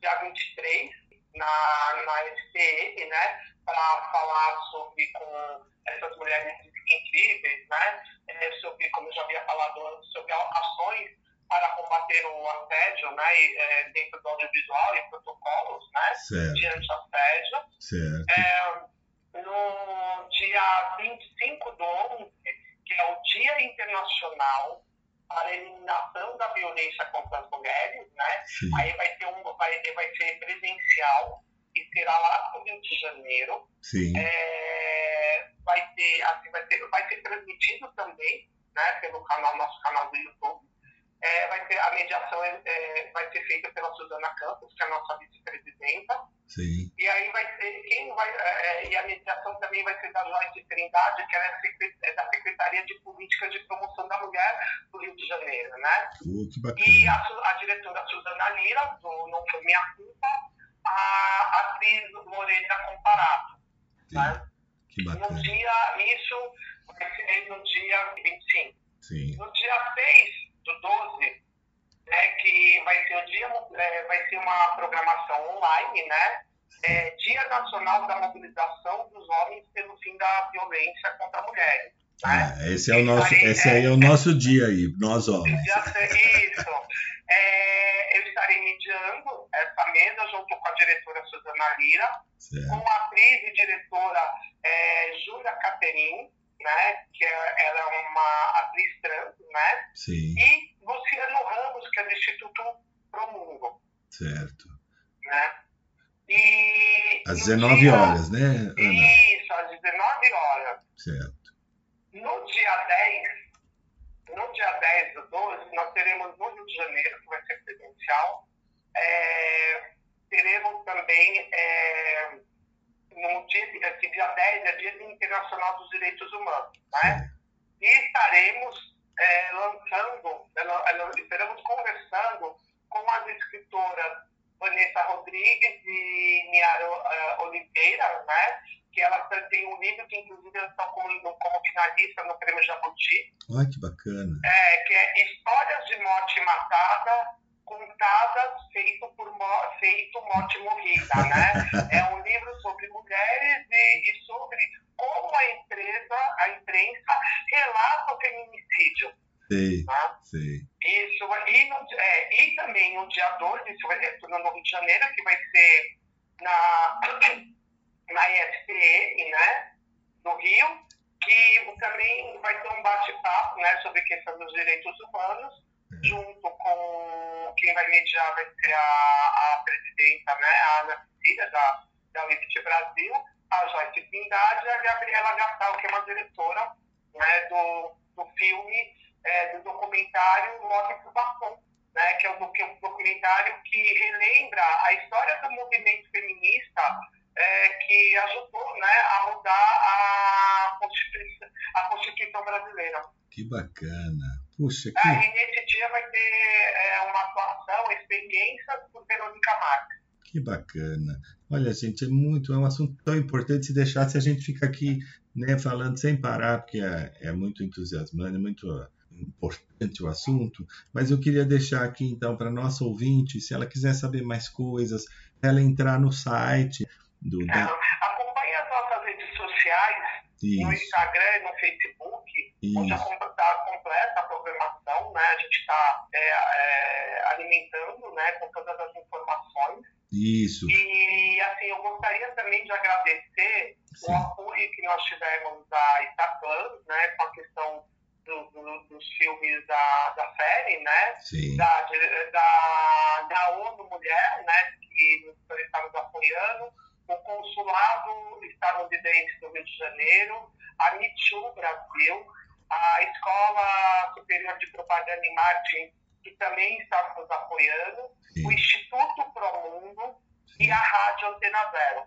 dia 23, na, na SPM, né, para falar sobre com essas mulheres incríveis, né, é, sobre, como eu já havia falado antes, sobre ações para combater o assédio, né, e, é, dentro do audiovisual e protocolos, né, certo, de anti-assédio. certo, É, no dia 25 do 11, que é o Dia Internacional para a Eliminação da Violência contra as Mulheres, né, sim, Aí vai ter um, vai, vai ser presencial e será lá no Rio de Janeiro. sim, É, vai ter, assim, vai ser, vai ser transmitido também, né, pelo canal, nosso canal do YouTube. É, vai ter a mediação é, é, vai ser feita pela Suzana Campos, que é a nossa vice-presidenta. sim, E aí vai ser quem vai é, é, e a mediação também vai ser da Joyce Trindade, que ela é, é da Secretaria de Políticas de Promoção da Mulher do Rio de Janeiro, né? oh, que E bacana, a, Su- a diretora Suzana Lira, do Não Foi Minha Culpa, a atriz Lorena Comparato. Né? que No bacana, dia, isso vai ser no dia 25. sim, No dia 6 do 12, né, que vai ser o dia, é, vai ser uma programação online, né? É, dia Nacional da Mobilização dos Homens pelo Fim da Violência contra Mulheres. Né? Ah, esse é o nosso, esse aí é o nosso dia aí, nós homens, sei, isso. É, eu estarei mediando essa mesa junto com a diretora Suzana Lira, certo, com a atriz e diretora é, Júlia Caperin, né, que é, ela é uma atriz trans, né, sim, e Luciano Ramos, que é do Instituto Promundo, certo, né. E às no 19 dia- horas, né, Ana? Isso, às 19 horas. Certo, No dia 10, no dia 10 do 12, nós teremos no Rio de Janeiro, que vai ser presencial, é, teremos também, é, no dia, esse dia 10 é Dia Internacional dos Direitos Humanos, né? E estaremos é, lançando, é, estaremos conversando com as escritoras Vanessa Rodrigues e Niara eh, Oliveira, né? Que elas têm um livro que inclusive elas estão como, como finalista no Prêmio Jabuti, olha que bacana, é, que é Histórias de Morte Matada, contadas feito por feito morte morrida, né? É um livro sobre mulheres e, e sobre como a empresa, a imprensa relata o feminicídio. sei, Tá? sei, Isso, e, no, é, e também no dia 12, isso vai ser no Rio de Janeiro, que vai ser na, na ISPM, né, no Rio, que também vai ter um bate-papo né, sobre a questão dos direitos humanos, junto com quem vai mediar vai ser a, a presidenta, né, a Ana Cecília, da, da UIFT Brasil, a Joyce Trindade e a Gabriela Gastal, que é uma diretora né, do, do filme, é, do documentário Morte por Bafom, né, que é um documentário que relembra a história do movimento feminista é, que ajudou né, a mudar a Constituição, a Constituição brasileira. Que bacana. Puxa, É, que, e nesse dia vai ter é, uma atuação, experiência por Verônica Marques. que bacana. Olha, gente, é muito, é um assunto tão importante se deixasse a gente fica aqui, né, falando sem parar, porque é, é muito entusiasmante, é muito importante o assunto, mas eu queria deixar aqui então para nossa ouvinte, se ela quiser saber mais coisas, ela entrar no site do É, acompanhe as nossas redes sociais, no isso, Instagram e no Facebook, onde isso, está completa a programação, né? A gente está alimentando né, com todas as informações. isso, E assim, eu gostaria também de agradecer sim, o apoio que nós tivemos da Star Plus, né, com a questão do- do- dos filmes da, da série, né? sim, da, da, da ONU Mulher, né, que nós estamos apoiando, o Consulado Estadunidense do Rio de Janeiro, a NITU Brasil, a Escola Superior de Propaganda e Marketing, que também está nos apoiando, sim, o Instituto Promundo e a Rádio Antena Zero.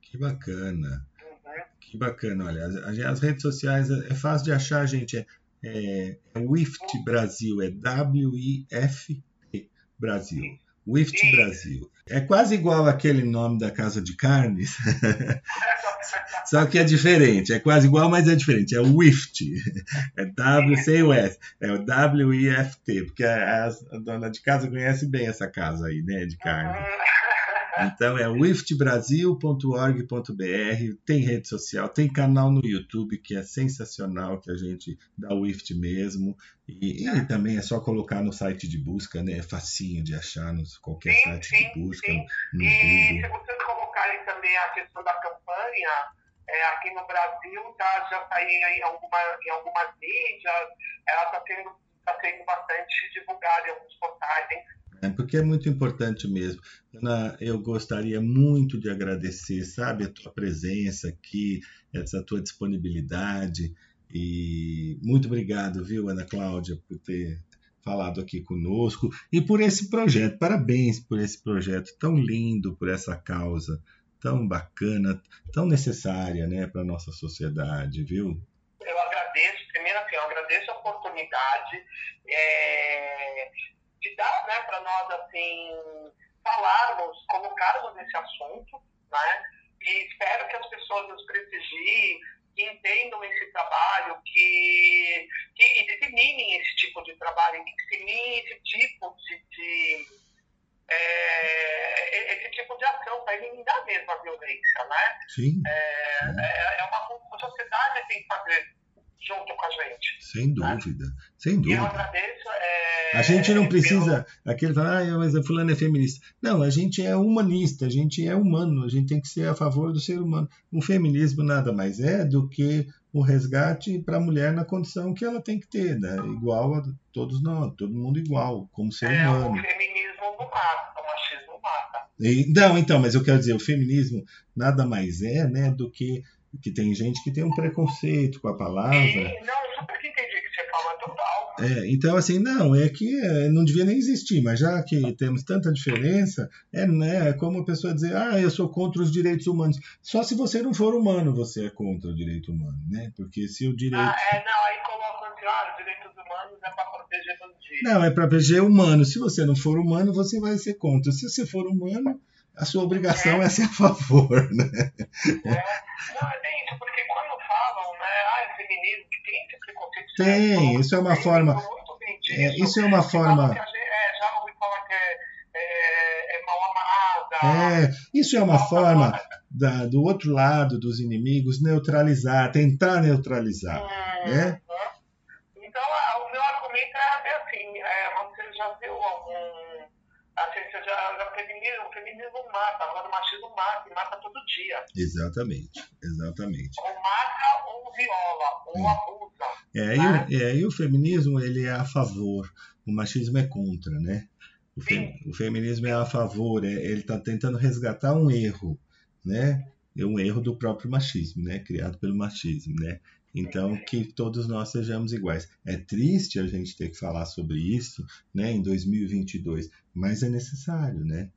que bacana. Uhum. Que bacana, olha, as, as redes sociais é, é fácil de achar, gente. É, é, é WIFT Brasil, é W-I-F-T Brasil. WIFT. Brasil. É quase igual aquele nome da casa de carnes, só que é diferente. É quase igual, mas é diferente. É WIFT. É W sem o S. É o W-I-F-T, porque a, a dona de casa conhece bem essa casa aí, né, de carne. Então é wiftbrasil.org.br, tem rede social, tem canal no YouTube que é sensacional, que a gente dá o Wift mesmo. E, e também é só colocar no site de busca, né? É facinho de achar no qualquer Sim, site sim, de busca, sim. no E se Google. vocês colocarem também a questão da campanha, é, aqui no Brasil tá, já saiu em, alguma, em algumas mídias, ela está sendo, tá sendo bastante divulgada em alguns portais. hein? É, porque é muito importante mesmo. Ana, eu gostaria muito de agradecer, sabe, a tua presença aqui, essa tua disponibilidade. E muito obrigado, viu, Ana Cláudia, por ter falado aqui conosco e por esse projeto. Parabéns por esse projeto tão lindo, por essa causa tão bacana, tão necessária, né, para nossa sociedade, viu? Eu agradeço, primeiro assim, eu agradeço a oportunidade é, de dar né, para nós assim, falarmos, colocarmos esse assunto, né? E espero que as pessoas nos prestigiem, que entendam esse trabalho, que, que disseminem esse tipo de trabalho, que disseminem esse tipo de, de é, esse tipo de ação para eliminar mesmo a violência, né? Sim, É, é, é uma coisa que a sociedade tem que fazer junto com a gente. sem dúvida, sem E eu dúvida. agradeço. É, A gente não pelo- precisa, aquele fala, ah, mas a fulano é feminista. Não, a gente é humanista, a gente é humano, a gente tem que ser a favor do ser humano. O feminismo nada mais é do que o resgate para a mulher na condição que ela tem que ter, né? igual a todos nós, todo mundo igual, como ser é, humano. o feminismo não mata, o machismo mata. E- não, então, mas eu quero dizer, o feminismo nada mais é, né, do que que tem gente que tem um preconceito com a palavra. E, não, É, então, assim, não, é que é, não devia nem existir, mas já que temos tanta diferença, é, né, é como a pessoa dizer, ah, eu sou contra os direitos humanos. Só se você não for humano, você é contra o direito humano, né? Porque se o direito. Ah, é, não, aí colocam assim, ah, os direitos humanos é para proteger bandidos. Não, é para proteger humano. Se você não for humano, você vai ser contra. Se você for humano, a sua obrigação é ser a favor, né? Não, é bem isso, porque quando falam, né, ah, é feminismo, que tem esse preconceito. Tem, né, isso é uma tem forma-. É, isso é uma forma. é, já ouvi falar que é, é, é mal amada. É, isso é uma forma da- do outro lado dos inimigos neutralizar, tentar neutralizar. Hum, né? Então, a- o meu argumento é assim, é, você já viu algum... Assim, você já, já feminismo, o feminismo mata, agora o machismo mata, e mata todo dia. Exatamente, exatamente. Ou mata, ou viola, ou É. abusa. É, e, o, é, e o feminismo ele é a favor, o machismo é contra, né? O, fe- o feminismo é a favor, é- ele está tentando resgatar um erro, né? É um erro do próprio machismo, né? Criado pelo machismo, né? Então, que todos nós sejamos iguais. É triste a gente ter que falar sobre isso, né? Em 2022, mas é necessário, né?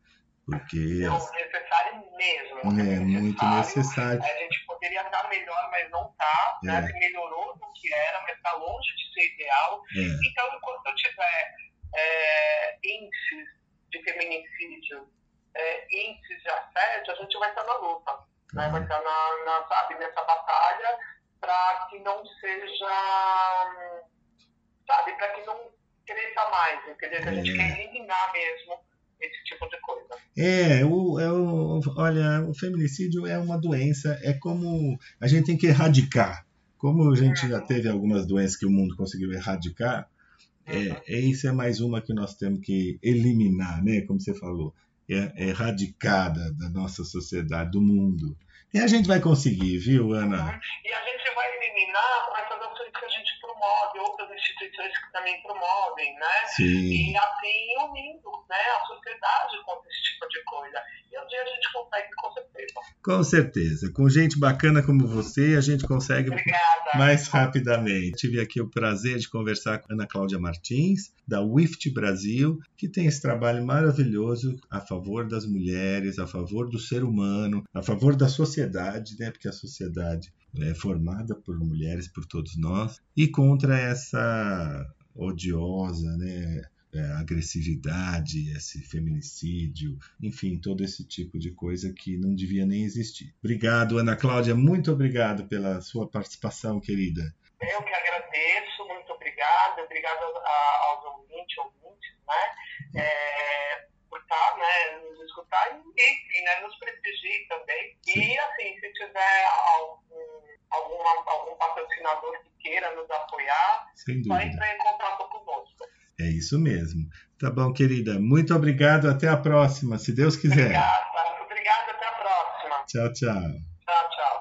Porque Não, necessário mesmo. É muito necessário. A gente poderia estar melhor, mas não está. É. Né? Melhorou do que era, mas está longe de ser ideal. É. Então, enquanto eu tiver é, índices de feminicídio, é, índices de assédio, a gente vai estar na luta. Né? Vai estar na, na, sabe, nessa batalha para que não seja. Sabe, para que não cresça mais, entendeu? Que a gente É. quer eliminar mesmo esse tipo de coisa. É, o, é o, olha, o feminicídio é uma doença, é como a gente tem que erradicar. Como a gente já teve algumas doenças que o mundo conseguiu erradicar, é, é, isso é mais uma que nós temos que eliminar, né? Como você falou, é, erradicar da, da nossa sociedade, do mundo. E a gente vai conseguir, viu, Ana? E a gente vai eliminar com essas ações que a gente promove, outras instituições que também promovem, né? Sim. E assim unindo né, a sociedade contra esse tipo de coisa. E um dia a gente consegue, com certeza. Com certeza. Com gente bacana como você, a gente consegue Obrigada. mais rapidamente. Tive aqui o prazer de conversar com a Ana Cláudia Martins, da WIFT Brasil, que tem esse trabalho maravilhoso a favor das mulheres, a favor do ser humano, a favor da sociedade, né? porque a sociedade é formada por mulheres, por todos nós, e contra essa odiosa, né? é, agressividade, esse feminicídio, enfim, todo esse tipo de coisa que não devia nem existir. Obrigado, Ana Cláudia, muito obrigado pela sua participação, querida. Eu que agradeço, muito obrigada a- aos ouvintes, ouvintes, né, é, estar, né, nos escutar e, enfim, né, nos prestigiar também. E, assim, se tiver algum, alguma, algum patrocinador que queira nos apoiar, dúvida. entrar em contato conosco. É isso mesmo. Tá bom, querida. Muito obrigado. Até a próxima, se Deus quiser. Obrigada, obrigada, até a próxima. Tchau, tchau. Tchau, tchau.